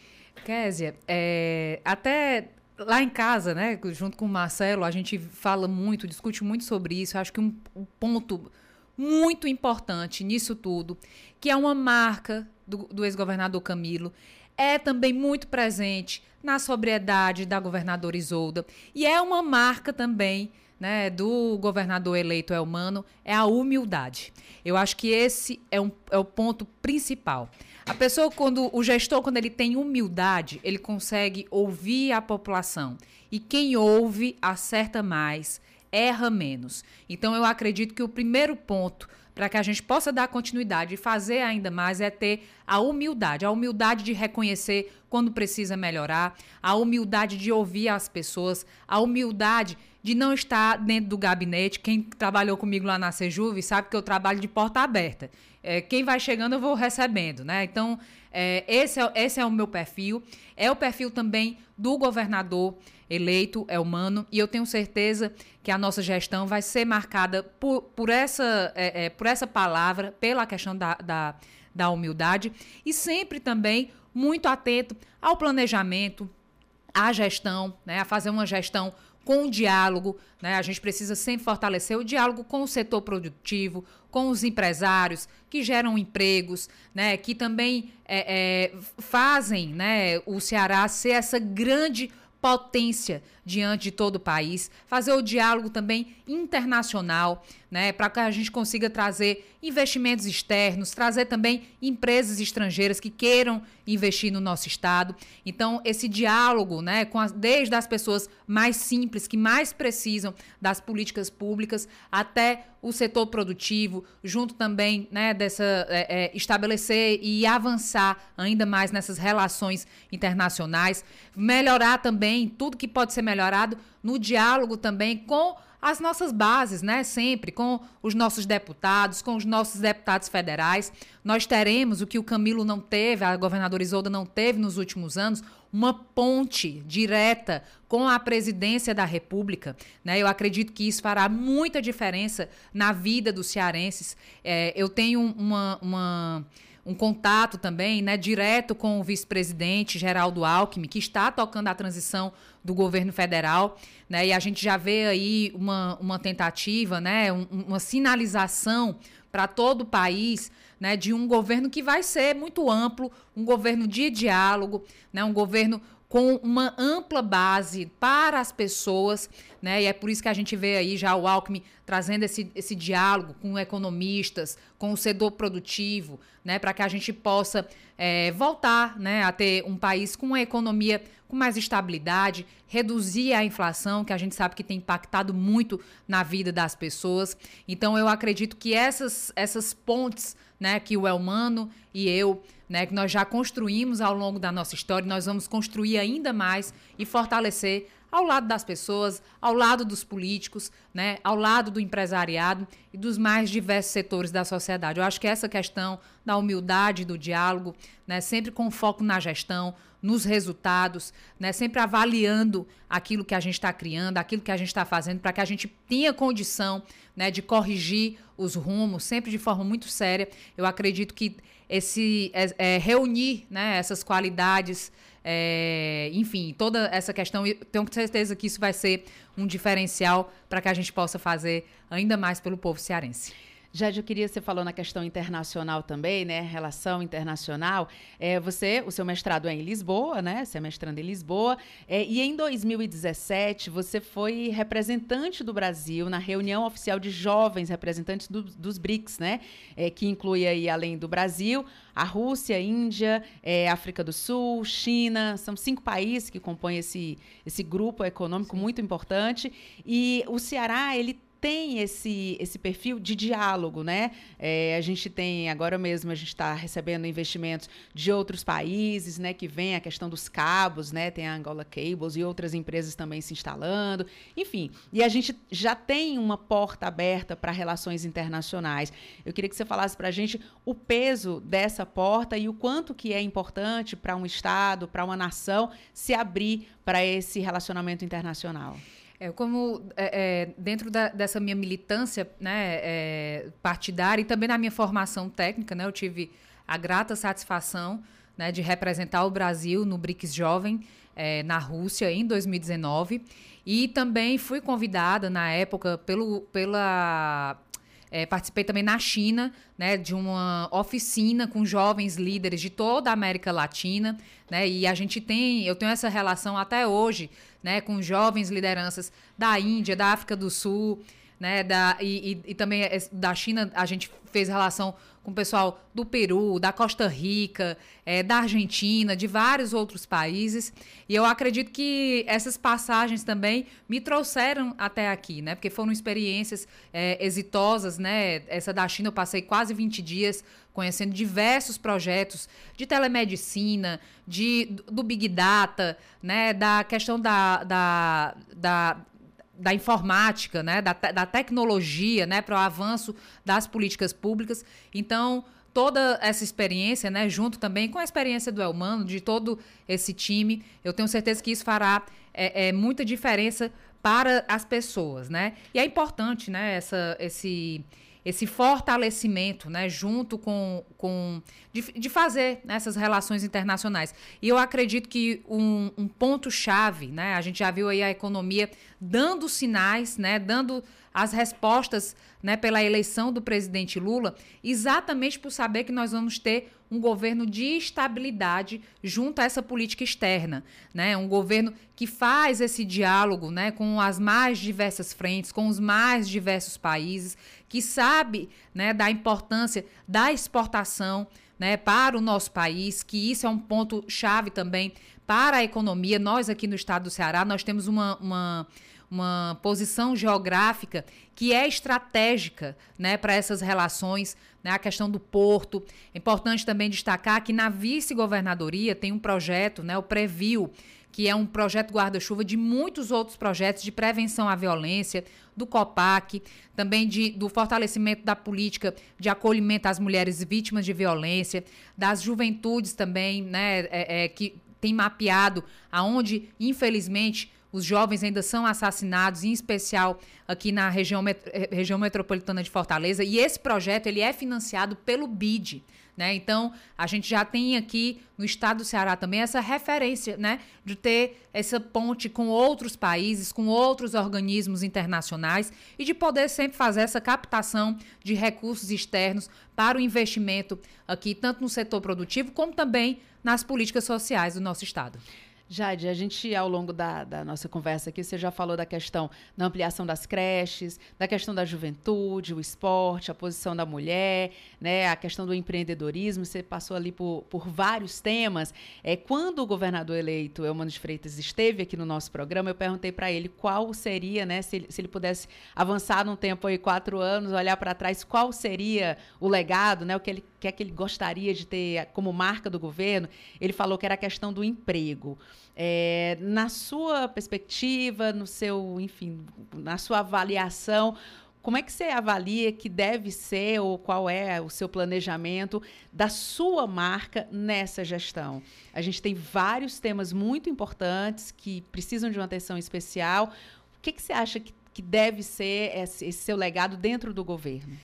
Késia, é, até lá em casa, né, junto com o Marcelo, a gente fala muito, discute muito sobre isso. Eu acho que um, um, ponto muito importante nisso tudo, que é uma marca do, do ex-governador Camilo, é também muito presente na sobriedade da governadora Isolda e é uma marca também né, do governador eleito Elmano é a humildade. Eu acho que esse é, um, é o ponto principal. A pessoa, quando o gestor, quando ele tem humildade, ele consegue ouvir a população. E quem ouve acerta mais, erra menos. Então, eu acredito que o primeiro ponto para que a gente possa dar continuidade e fazer ainda mais é ter a humildade, a humildade de reconhecer quando precisa melhorar, a humildade de ouvir as pessoas, a humildade de não estar dentro do gabinete. Quem trabalhou comigo lá na Sejuve sabe que eu trabalho de porta aberta. É, quem vai chegando eu vou recebendo, né? Então, é, esse, é, esse é o meu perfil. É o perfil também do governador eleito, é humano, e eu tenho certeza que a nossa gestão vai ser marcada por, por, essa, é, é, por essa palavra, pela questão da, da, da humildade, e sempre também muito atento ao planejamento, à gestão, né, a fazer uma gestão com o diálogo, né? A gente precisa sempre fortalecer o diálogo com o setor produtivo, com os empresários que geram empregos, né? Que também é, é, fazem, né? O Ceará ser essa grande potência diante de todo o país, fazer o diálogo também internacional, né, para que a gente consiga trazer investimentos externos, trazer também empresas estrangeiras que queiram investir no nosso estado. Então, esse diálogo, né, com as, desde as pessoas mais simples que mais precisam das políticas públicas até o setor produtivo, junto também, né, dessa é, é, estabelecer e avançar ainda mais nessas relações internacionais, melhorar também tudo que pode ser melhorado melhorado no diálogo também com as nossas bases, né? Sempre com os nossos deputados, com os nossos deputados federais. Nós teremos o que o Camilo não teve, a governadora Isolda não teve nos últimos anos, uma ponte direta com a presidência da República. Né? Eu acredito que isso fará muita diferença na vida dos cearenses. É, eu tenho uma, uma um contato também, né, direto com o vice-presidente Geraldo Alckmin, que está tocando a transição do governo federal, né, e a gente já vê aí uma, uma tentativa, né, um, uma sinalização para todo o país, né, de um governo que vai ser muito amplo, um governo de diálogo, né, um governo com uma ampla base para as pessoas, né? E é por isso que a gente vê aí já o Alckmin trazendo esse, esse diálogo com economistas, com o setor produtivo, né? Para que a gente possa é, voltar né? a ter um país com uma economia com mais estabilidade, reduzir a inflação, que a gente sabe que tem impactado muito na vida das pessoas. Então, eu acredito que essas, essas pontes né, que o Elmano e eu, né, que nós já construímos ao longo da nossa história, nós vamos construir ainda mais e fortalecer ao lado das pessoas, ao lado dos políticos, né, ao lado do empresariado e dos mais diversos setores da sociedade. Eu acho que essa questão da humildade, do diálogo, né, sempre com foco na gestão, nos resultados, né, sempre avaliando aquilo que a gente está criando, aquilo que a gente está fazendo, para que a gente tenha condição né, de corrigir os rumos, sempre de forma muito séria. Eu acredito que esse é, é, reunir né, essas qualidades é, enfim, toda essa questão, tenho certeza que isso vai ser um diferencial para que a gente possa fazer ainda mais pelo povo cearense. Jade, eu queria, você falou na questão internacional também, né? Relação internacional. É, você, o seu mestrado é em Lisboa, né? Você é mestrando em Lisboa. É, e em 2017, você foi representante do Brasil na reunião oficial de jovens representantes do, dos BRICS, né? É, que inclui aí, além do Brasil, a Rússia, a Índia, é, África do Sul, China. São cinco países que compõem esse, esse grupo econômico Sim. muito importante. E o Ceará, ele tem esse, esse perfil de diálogo, né? É, a gente tem, agora mesmo, a gente está recebendo investimentos de outros países, né? Que vem a questão dos cabos, né? Tem a Angola Cables e outras empresas também se instalando. Enfim, e a gente já tem uma porta aberta para relações internacionais. Eu queria que você falasse para a gente o peso dessa porta e o quanto que é importante para um Estado, para uma nação, se abrir para esse relacionamento internacional. É, como é, é, dentro da, dessa minha militância né, é, partidária e também na minha formação técnica, né, eu tive a grata satisfação né, de representar o Brasil no BRICS Jovem é, na Rússia em 2019 e também fui convidada na época pelo, pela é, participei também na China, né, de uma oficina com jovens líderes de toda a América Latina, né, e a gente tem, eu tenho essa relação até hoje, né, com jovens lideranças da Índia, da África do Sul, né, da, e, e, e também da China, a gente fez relação com o pessoal do Peru, da Costa Rica, é, da Argentina, de vários outros países. E eu acredito que essas passagens também me trouxeram até aqui, né? Porque foram experiências é, exitosas, né? Essa da China eu passei quase 20 dias conhecendo diversos projetos de telemedicina, de, do Big Data, né? Da questão da, da, da da informática, né, da, da tecnologia, né, para o avanço das políticas públicas. Então, toda essa experiência, né, junto também com a experiência do Elmano, de todo esse time, eu tenho certeza que isso fará é, é, muita diferença para as pessoas, né? E é importante, né, essa, esse esse fortalecimento, né, junto com, com de, de fazer essas relações internacionais. E eu acredito que um, um ponto chave, né, a gente já viu aí a economia dando sinais, né, dando as respostas né, pela eleição do presidente Lula, exatamente por saber que nós vamos ter um governo de estabilidade junto a essa política externa, né? Um governo que faz esse diálogo, né, com as mais diversas frentes, com os mais diversos países, que sabe, né, da importância da exportação, né, para o nosso país, que isso é um ponto chave também para a economia. Nós aqui no estado do Ceará, nós temos uma, uma uma posição geográfica que é estratégica né, para essas relações, né, a questão do porto. É importante também destacar que na vice-governadoria tem um projeto, né, o Previl, que é um projeto guarda-chuva de muitos outros projetos de prevenção à violência, do COPAC, também de, do fortalecimento da política de acolhimento às mulheres vítimas de violência, das juventudes também, né, é, é, que tem mapeado aonde, infelizmente, os jovens ainda são assassinados, em especial aqui na região, região metropolitana de Fortaleza. E esse projeto ele é financiado pelo BID. Né? Então, a gente já tem aqui no estado do Ceará também essa referência né? de ter essa ponte com outros países, com outros organismos internacionais e de poder sempre fazer essa captação de recursos externos para o investimento aqui, tanto no setor produtivo como também nas políticas sociais do nosso estado. Jade, a gente, ao longo da, da, nossa conversa aqui, você já falou da questão da ampliação das creches, da questão da juventude, o esporte, a posição da mulher, né, a questão do empreendedorismo, você passou ali por, por vários temas. É, quando o governador eleito, Eumano de Freitas, esteve aqui no nosso programa, eu perguntei para ele qual seria, né, se ele, se ele pudesse avançar num tempo aí, quatro anos, olhar para trás, qual seria o legado, né, o que ele que é que ele gostaria de ter como marca do governo, ele falou que era a questão do emprego. É, na sua perspectiva, no seu, enfim, na sua avaliação, como é que você avalia que deve ser ou qual é o seu planejamento da sua marca nessa gestão? A gente tem vários temas muito importantes que precisam de uma atenção especial. O que, que você acha que, que deve ser esse, esse seu legado dentro do governo?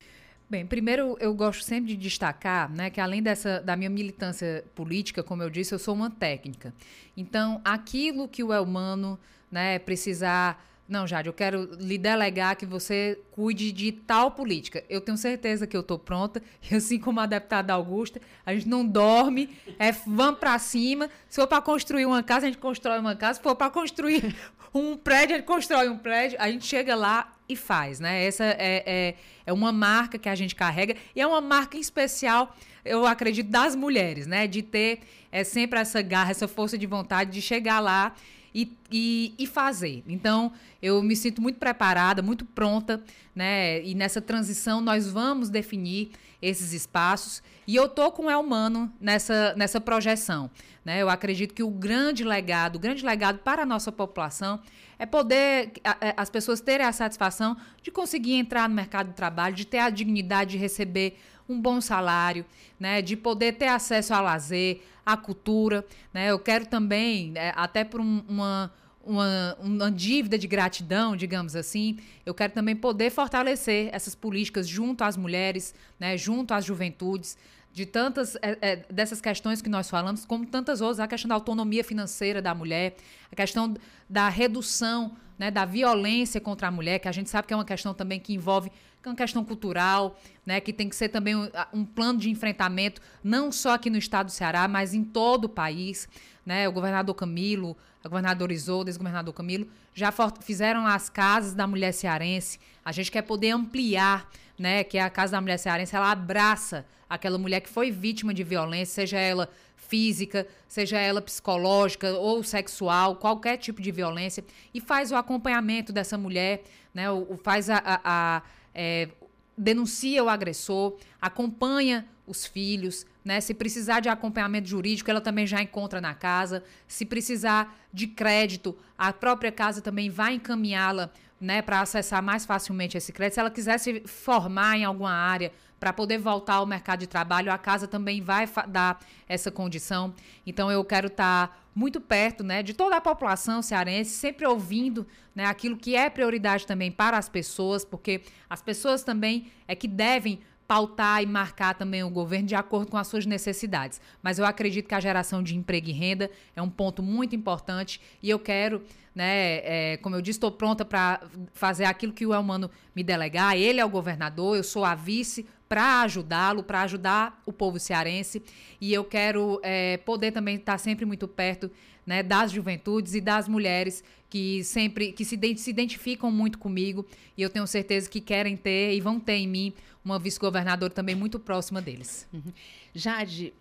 Bem, primeiro eu gosto sempre de destacar, né, que além dessa da minha militância política, como eu disse, eu sou uma técnica. Então, aquilo que o Elmano, né, precisar não, Jade, eu quero lhe delegar que você cuide de tal política. Eu tenho certeza que eu estou pronta. E assim como a deputada Augusta, a gente não dorme, é vamos para cima. Se for para construir uma casa, a gente constrói uma casa. Se for para construir um prédio, a gente constrói um prédio. A gente chega lá e faz, né? Essa é, é, é uma marca que a gente carrega e é uma marca especial, eu acredito, das mulheres, né? De ter é, sempre essa garra, essa força de vontade de chegar lá e, e, e, fazer. Então, eu me sinto muito preparada, muito pronta, né? E nessa transição nós vamos definir esses espaços. E eu tô com o Elmano nessa, nessa projeção. Né? Eu acredito que o grande legado, o grande legado para a nossa população é poder as pessoas terem a satisfação de conseguir entrar no mercado de trabalho, de ter a dignidade de receber um bom salário, né, de poder ter acesso ao lazer, à cultura. Né? Eu quero também, né, até por um, uma, uma, uma dívida de gratidão, digamos assim, eu quero também poder fortalecer essas políticas junto às mulheres, né, junto às juventudes, de tantas é, é, dessas questões que nós falamos, como tantas outras, a questão da autonomia financeira da mulher, a questão da redução né, da violência contra a mulher, que a gente sabe que é uma questão também que envolve que é uma questão cultural, né, que tem que ser também um, um, plano de enfrentamento, não só aqui no estado do Ceará, mas em todo o país. Né? O governador Camilo, a governadora Isolda, ex-governador Camilo, já fizeram as casas da mulher cearense. A gente quer poder ampliar, né, que é a Casa da Mulher Cearense, ela abraça aquela mulher que foi vítima de violência, seja ela física, seja ela psicológica ou sexual, qualquer tipo de violência, e faz o acompanhamento dessa mulher, né, o, faz a, a, a é, denuncia o agressor, acompanha os filhos, né? Se precisar de acompanhamento jurídico, ela também já encontra na casa. Se precisar de crédito, a própria casa também vai encaminhá-la, né, para acessar mais facilmente esse crédito. Se ela quiser se formar em alguma área para poder voltar ao mercado de trabalho, a casa também vai dar essa condição. Então eu quero estar tá muito perto, né, de toda a população cearense, sempre ouvindo, né, aquilo que é prioridade também para as pessoas, porque as pessoas também é que devem pautar e marcar também o governo de acordo com as suas necessidades. Mas eu acredito que a geração de emprego e renda é um ponto muito importante e eu quero, né, é, como eu disse, estou pronta para fazer aquilo que o Elmano me delegar. Ele é o governador, eu sou a vice para ajudá-lo, para ajudar o povo cearense e eu quero é, poder também estar sempre muito perto né, das juventudes e das mulheres que sempre que se, se identificam muito comigo e eu tenho certeza que querem ter e vão ter em mim uma vice-governadora também muito próxima deles. Uhum. Jade,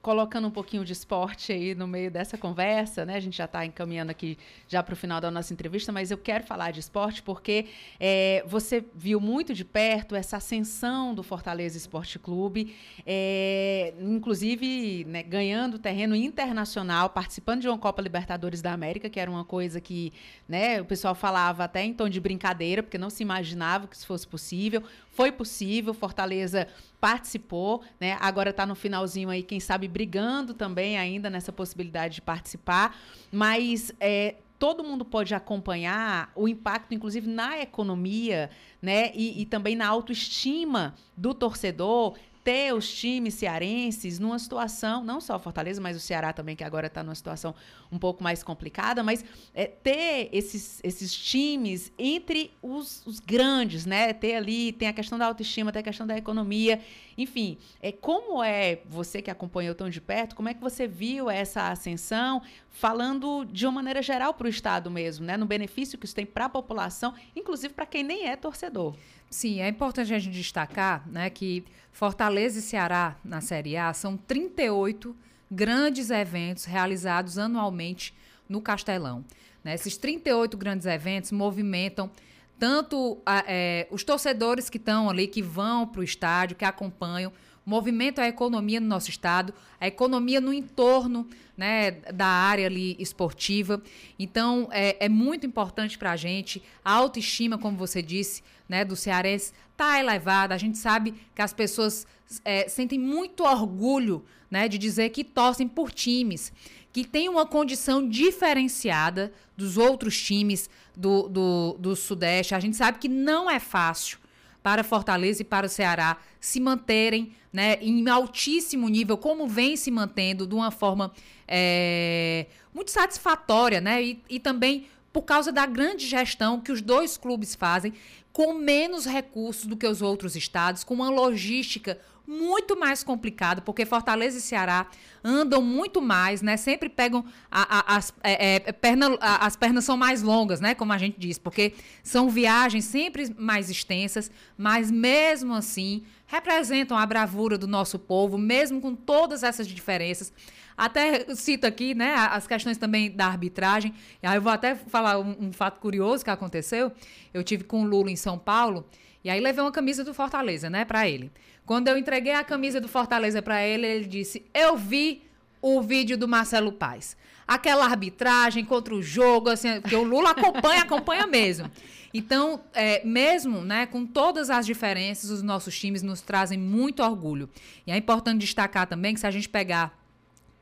colocando um pouquinho de esporte aí no meio dessa conversa, né? A gente já está encaminhando aqui já para o final da nossa entrevista, mas eu quero falar de esporte porque é, você viu muito de perto essa ascensão do Fortaleza Esporte Clube, é, inclusive né, ganhando terreno internacional, participando de uma Copa Libertadores da América, que era uma coisa que né, o pessoal falava até em tom de brincadeira, porque não se imaginava que isso fosse possível. Foi possível, Fortaleza participou, né? Agora está no finalzinho aí, quem sabe brigando também ainda nessa possibilidade de participar, mas é, todo mundo pode acompanhar o impacto, inclusive, na economia, né? E, e, também na autoestima do torcedor, ter os times cearenses numa situação, não só Fortaleza, mas o Ceará também, que agora está numa situação um pouco mais complicada, mas é, ter esses, esses times entre os, os, grandes, né? Ter ali, tem a questão da autoestima, tem a questão da economia, enfim. É, como é, você que acompanhou tão de perto, como é que você viu essa ascensão, falando de uma maneira geral para o Estado mesmo, né? No benefício que isso tem para a população, inclusive para quem nem é torcedor. Sim, é importante a gente destacar né, que Fortaleza e Ceará na Série A são 38 grandes eventos realizados anualmente no Castelão. Né? Esses 38 grandes eventos movimentam tanto a, é, os torcedores que estão ali, que vão para o estádio, que acompanham, movimentam a economia no nosso estado, a economia no entorno né, da área ali esportiva. Então, é, é muito importante para a gente. A autoestima, como você disse, né, do cearense está elevada. A gente sabe que as pessoas é, sentem muito orgulho né, de dizer que torcem por times que têm uma condição diferenciada dos outros times do, do, do Sudeste. A gente sabe que não é fácil para Fortaleza e para o Ceará se manterem né, em altíssimo nível, como vem se mantendo de uma forma é, muito satisfatória, né? E, e também por causa da grande gestão que os dois clubes fazem, com menos recursos do que os outros estados, com uma logística muito mais complicada, porque Fortaleza e Ceará andam muito mais, né? Sempre pegam a, a, as, é, é, perna, a, as pernas são mais longas, né? Como a gente diz, porque são viagens sempre mais extensas, mas mesmo assim representam a bravura do nosso povo, mesmo com todas essas diferenças. Até cito aqui, né, as questões também da arbitragem. E aí eu vou até falar um, um fato curioso que aconteceu. Eu tive com o Lula em São Paulo e aí levei uma camisa do Fortaleza, né, para ele. Quando eu entreguei a camisa do Fortaleza para ele, ele disse: "Eu vi o vídeo do Marcelo Paz. Aquela arbitragem contra o jogo, assim, porque o Lula acompanha, acompanha mesmo. Então, é, mesmo né, com todas as diferenças, os nossos times nos trazem muito orgulho. E é importante destacar também que se a gente pegar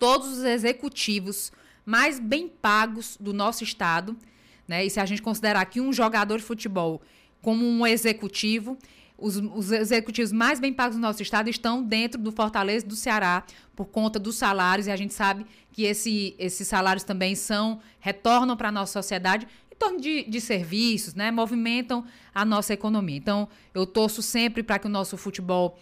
todos os executivos mais bem pagos do nosso estado, né, e se a gente considerar que um jogador de futebol como um executivo, os, os, executivos mais bem pagos do nosso estado estão dentro do Fortaleza do Ceará por conta dos salários e a gente sabe que esse, esses salários também são retornam para a nossa sociedade em torno de, de serviços, né? Movimentam a nossa economia. Então, eu torço sempre para que o nosso futebol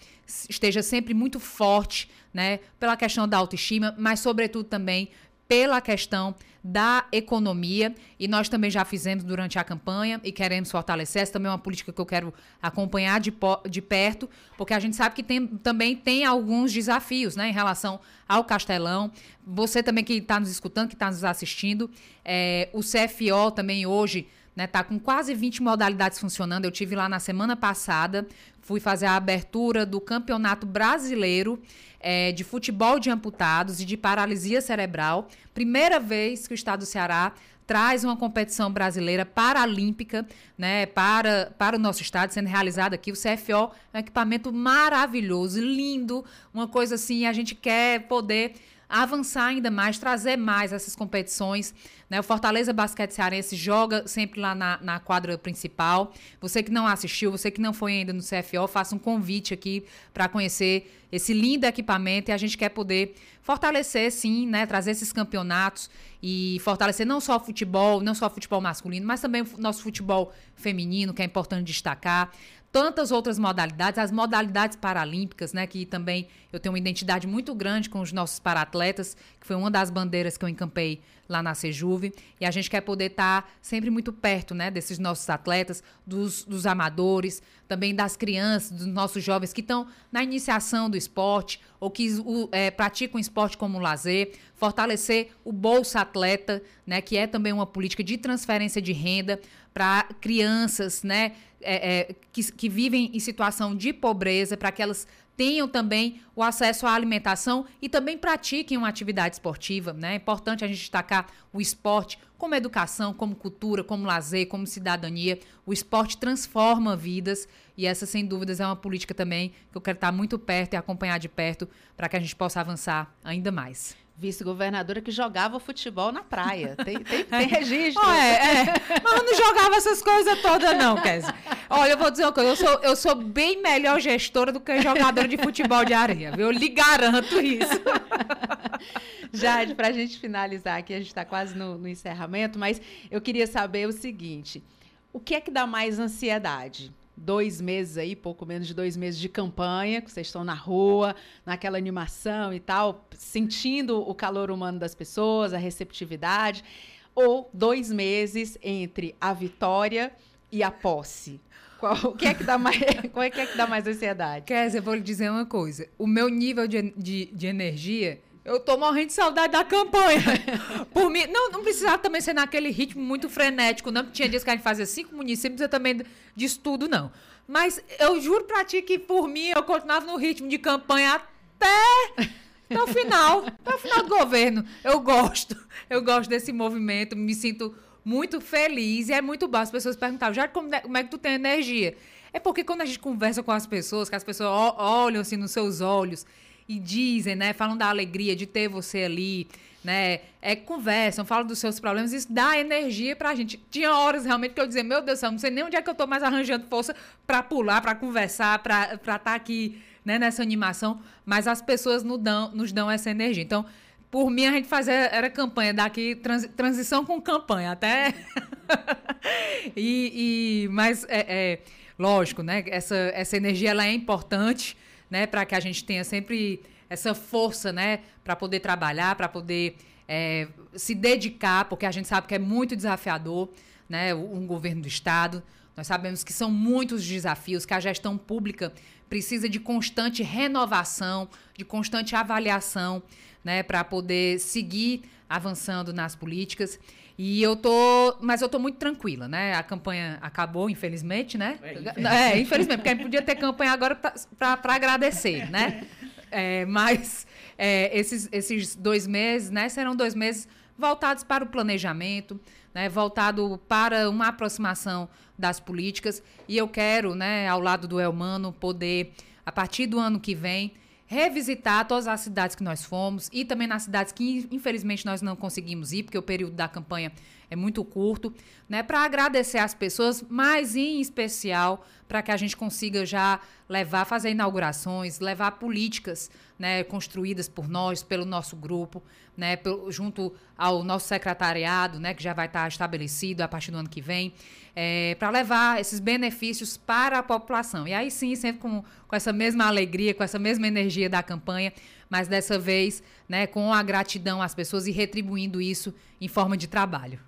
esteja sempre muito forte, né? Pela questão da autoestima, mas sobretudo também pela questão da economia e nós também já fizemos durante a campanha e queremos fortalecer. Essa também é uma política que eu quero acompanhar de, de perto, porque a gente sabe que tem, também tem alguns desafios né, em relação ao Castelão. Você também que está nos escutando, que está nos assistindo, é, o CFO também hoje né, tá com quase 20 modalidades funcionando. Eu tive lá na semana passada, fui fazer a abertura do Campeonato Brasileiro é, de Futebol de Amputados e de Paralisia Cerebral. Primeira vez que o Estado do Ceará traz uma competição brasileira paralímpica né, para, para o nosso estado, sendo realizada aqui. O CFO é um equipamento maravilhoso, lindo, uma coisa assim, a gente quer poder avançar ainda mais, trazer mais essas competições. Né? O Fortaleza Basquete Cearense joga sempre lá na, na quadra principal. Você que não assistiu, você que não foi ainda no CFO, faça um convite aqui para conhecer esse lindo equipamento e a gente quer poder fortalecer, sim, né? trazer esses campeonatos e fortalecer não só o futebol, não só o futebol masculino, mas também o nosso futebol feminino, que é importante destacar tantas outras modalidades, as modalidades paralímpicas, né, que também eu tenho uma identidade muito grande com os nossos paratletas, que foi uma das bandeiras que eu encampei lá na Sejuve, e a gente quer poder estar tá sempre muito perto, né, desses nossos atletas, dos, dos amadores, também das crianças, dos nossos jovens que estão na iniciação do esporte ou que o, é, praticam esporte como lazer, fortalecer o Bolsa Atleta, né, que é também uma política de transferência de renda para crianças, né, é, é, que, que vivem em situação de pobreza, para que elas tenham também o acesso à alimentação e também pratiquem uma atividade esportiva. Né? É importante a gente destacar o esporte como educação, como cultura, como lazer, como cidadania. O esporte transforma vidas e essa, sem dúvidas, é uma política também que eu quero estar muito perto e acompanhar de perto para que a gente possa avançar ainda mais. Vice-governadora que jogava futebol na praia. Tem, tem, tem registro. Oh, é, é. Mas eu não jogava essas coisas todas, não, Kézia. Olha, eu vou dizer uma coisa, eu sou, eu sou bem melhor gestora do que jogadora de futebol de areia, viu? Eu lhe garanto isso. Jade, para a gente finalizar aqui, a gente está quase no, no encerramento, mas eu queria saber o seguinte: o que é que dá mais ansiedade? Dois meses aí, pouco menos de dois meses de campanha, que vocês estão na rua, naquela animação e tal, sentindo o calor humano das pessoas, a receptividade, ou dois meses entre a vitória e a posse. Qual, o que é que dá mais, qual é que, é que dá mais ansiedade? Kézia, vou lhe dizer uma coisa. O meu nível de, de, de energia eu tô morrendo de saudade da campanha. Por mim, não, não precisava também ser naquele ritmo muito frenético, não. Tinha dias que a gente fazia cinco municípios, eu também disso tudo, não. Mas eu juro pra ti que por mim eu continuava no ritmo de campanha até, até o final. Até o final do governo. Eu gosto. Eu gosto desse movimento, me sinto muito feliz. E é muito bom. As pessoas perguntavam, já como é, como é que tu tem energia? É porque quando a gente conversa com as pessoas, que as pessoas olham assim nos seus olhos e dizem, né? Falam da alegria de ter você ali, né? É, conversam, falam dos seus problemas, isso dá energia pra gente. Tinha horas realmente que eu dizia, meu Deus céu, não sei nem onde é que eu tô mais arranjando força para pular, para conversar, para estar tá aqui, né, nessa animação, mas as pessoas nos dão, nos dão essa energia. Então, por mim, a gente fazia, era campanha daqui, trans, transição com campanha, até. e, e, mas, é, é, lógico, né? Essa, essa energia ela é importante né, para que a gente tenha sempre essa força, né, para poder trabalhar, para poder é, se dedicar, porque a gente sabe que é muito desafiador, né, um governo do estado. Nós sabemos que são muitos desafios, que a gestão pública precisa de constante renovação, de constante avaliação, né, para poder seguir avançando nas políticas. E eu tô. Mas eu tô muito tranquila, né? A campanha acabou, infelizmente, né? É, infelizmente, é, infelizmente porque a gente podia ter campanha agora para agradecer, né? É, mas é, esses, esses dois meses, né, serão dois meses voltados para o planejamento, né, voltado para uma aproximação das políticas. E eu quero, né, ao lado do Elmano, poder, a partir do ano que vem, revisitar todas as cidades que nós fomos e também nas cidades que infelizmente nós não conseguimos ir, porque o período da campanha é muito curto, né, para agradecer as pessoas, mas em especial para que a gente consiga já levar, fazer inaugurações, levar políticas, né, construídas por nós, pelo nosso grupo, né, pelo, junto ao nosso secretariado, né, que já vai estar estabelecido a partir do ano que vem, é, para levar esses benefícios para a população. E aí sim, sempre com, com essa mesma alegria, com essa mesma energia da campanha, mas dessa vez, né, com a gratidão às pessoas e retribuindo isso em forma de trabalho.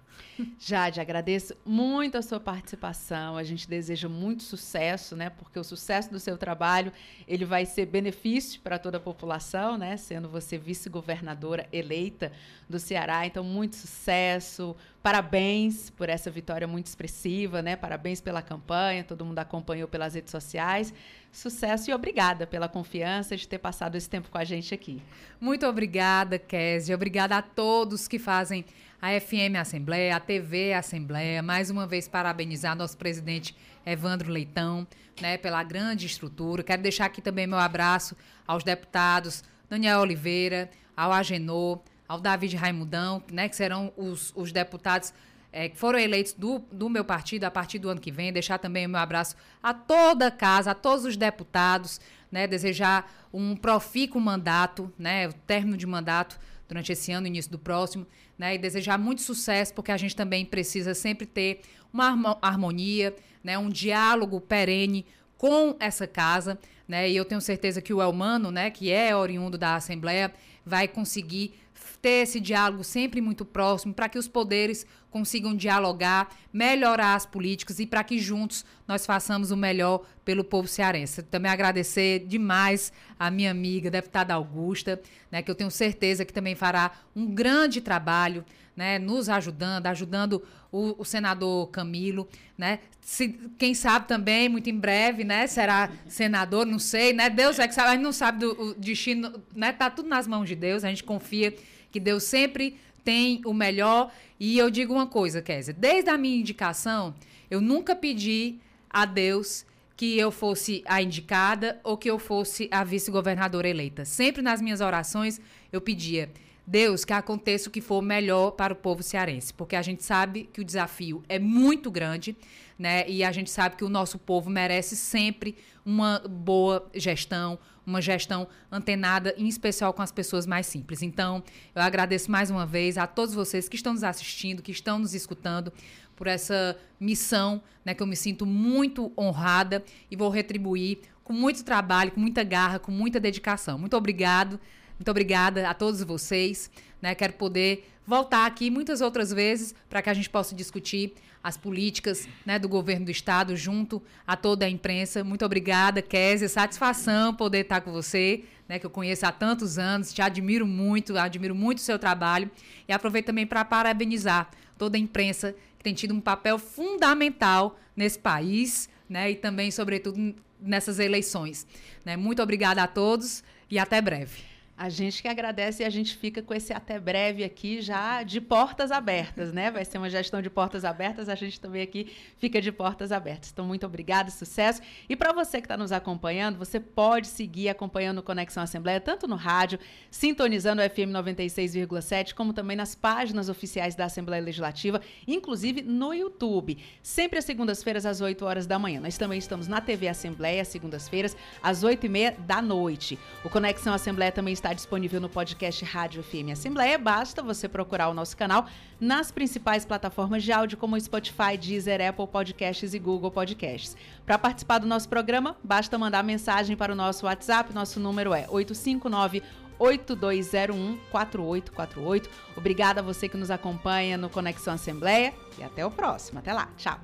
Jade, agradeço muito a sua participação. A gente deseja muito sucesso, né? Porque o sucesso do seu trabalho ele vai ser benefício para toda a população, né? Sendo você vice-governadora eleita do Ceará, então muito sucesso. Parabéns por essa vitória muito expressiva, né? Parabéns pela campanha. Todo mundo acompanhou pelas redes sociais. Sucesso e obrigada pela confiança de ter passado esse tempo com a gente aqui. Muito obrigada, Kézia. Obrigada a todos que fazem a FM Assembleia, a TV Assembleia. Mais uma vez, parabenizar nosso presidente Evandro Leitão né, pela grande estrutura. Quero deixar aqui também meu abraço aos deputados Daniel Oliveira, ao Agenor, ao David Raimundão, né, que serão os, os deputados é, que foram eleitos do, do meu partido a partir do ano que vem. Deixar também o meu abraço a toda a casa, a todos os deputados, né, desejar um profícuo mandato, né, o término de mandato durante esse ano, início do próximo, né? E desejar muito sucesso, porque a gente também precisa sempre ter uma harmonia, né? Um diálogo perene com essa casa, né? E eu tenho certeza que o Elmano, né, que é oriundo da Assembleia, vai conseguir ter esse diálogo sempre muito próximo para que os poderes consigam dialogar, melhorar as políticas e para que juntos nós façamos o melhor pelo povo cearense. Também agradecer demais a minha amiga, deputada Augusta, né, que eu tenho certeza que também fará um grande trabalho, né, nos ajudando, ajudando o, o, senador Camilo, né? Se, quem sabe também, muito em breve, né? Será senador, não sei, né? Deus é que sabe, a gente não sabe do destino, né? Tá tudo nas mãos de Deus, a gente confia que Deus sempre tem o melhor. E eu digo uma coisa, Kézia, desde a minha indicação, eu nunca pedi a Deus que eu fosse a indicada ou que eu fosse a vice-governadora eleita. Sempre nas minhas orações eu pedia: Deus, que aconteça o que for melhor para o povo cearense, porque a gente sabe que o desafio é muito grande, né? E a gente sabe que o nosso povo merece sempre uma boa gestão, uma gestão antenada, em especial com as pessoas mais simples. Então, eu agradeço mais uma vez a todos vocês que estão nos assistindo, que estão nos escutando por essa missão, né, que eu me sinto muito honrada e vou retribuir com muito trabalho, com muita garra, com muita dedicação. Muito obrigado, muito obrigada a todos vocês. Né? Quero poder voltar aqui muitas outras vezes para que a gente possa discutir as políticas né, do governo do estado junto a toda a imprensa. Muito obrigada, Kézia. Satisfação poder estar com você, né, que eu conheço há tantos anos. Te admiro muito, admiro muito o seu trabalho. E aproveito também para parabenizar toda a imprensa que tem tido um papel fundamental nesse país né, e também, sobretudo, nessas eleições. Né? Muito obrigada a todos e até breve. A gente que agradece e a gente fica com esse até breve aqui já de portas abertas, né? Vai ser uma gestão de portas abertas, a gente também aqui fica de portas abertas. Então, muito obrigada, sucesso. E para você que está nos acompanhando, você pode seguir acompanhando o Conexão Assembleia, tanto no rádio, sintonizando o FM 96,7, como também nas páginas oficiais da Assembleia Legislativa, inclusive no YouTube. Sempre às segundas-feiras, às 8 horas da manhã. Nós também estamos na TV Assembleia, segundas-feiras, às 8 e meia da noite. O Conexão Assembleia também está está disponível no podcast Rádio FM Assembleia. Basta você procurar o nosso canal nas principais plataformas de áudio, como Spotify, Deezer, Apple Podcasts e Google Podcasts. Para participar do nosso programa, basta mandar mensagem para o nosso WhatsApp. Nosso número é 859 8201 4848. Obrigada a você que nos acompanha no Conexão Assembleia e até o próximo. Até lá. Tchau.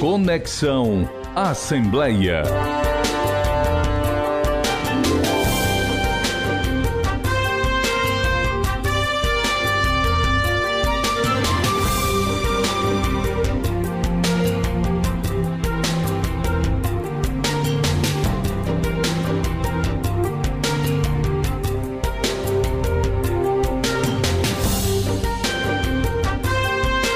Conexão Assembleia.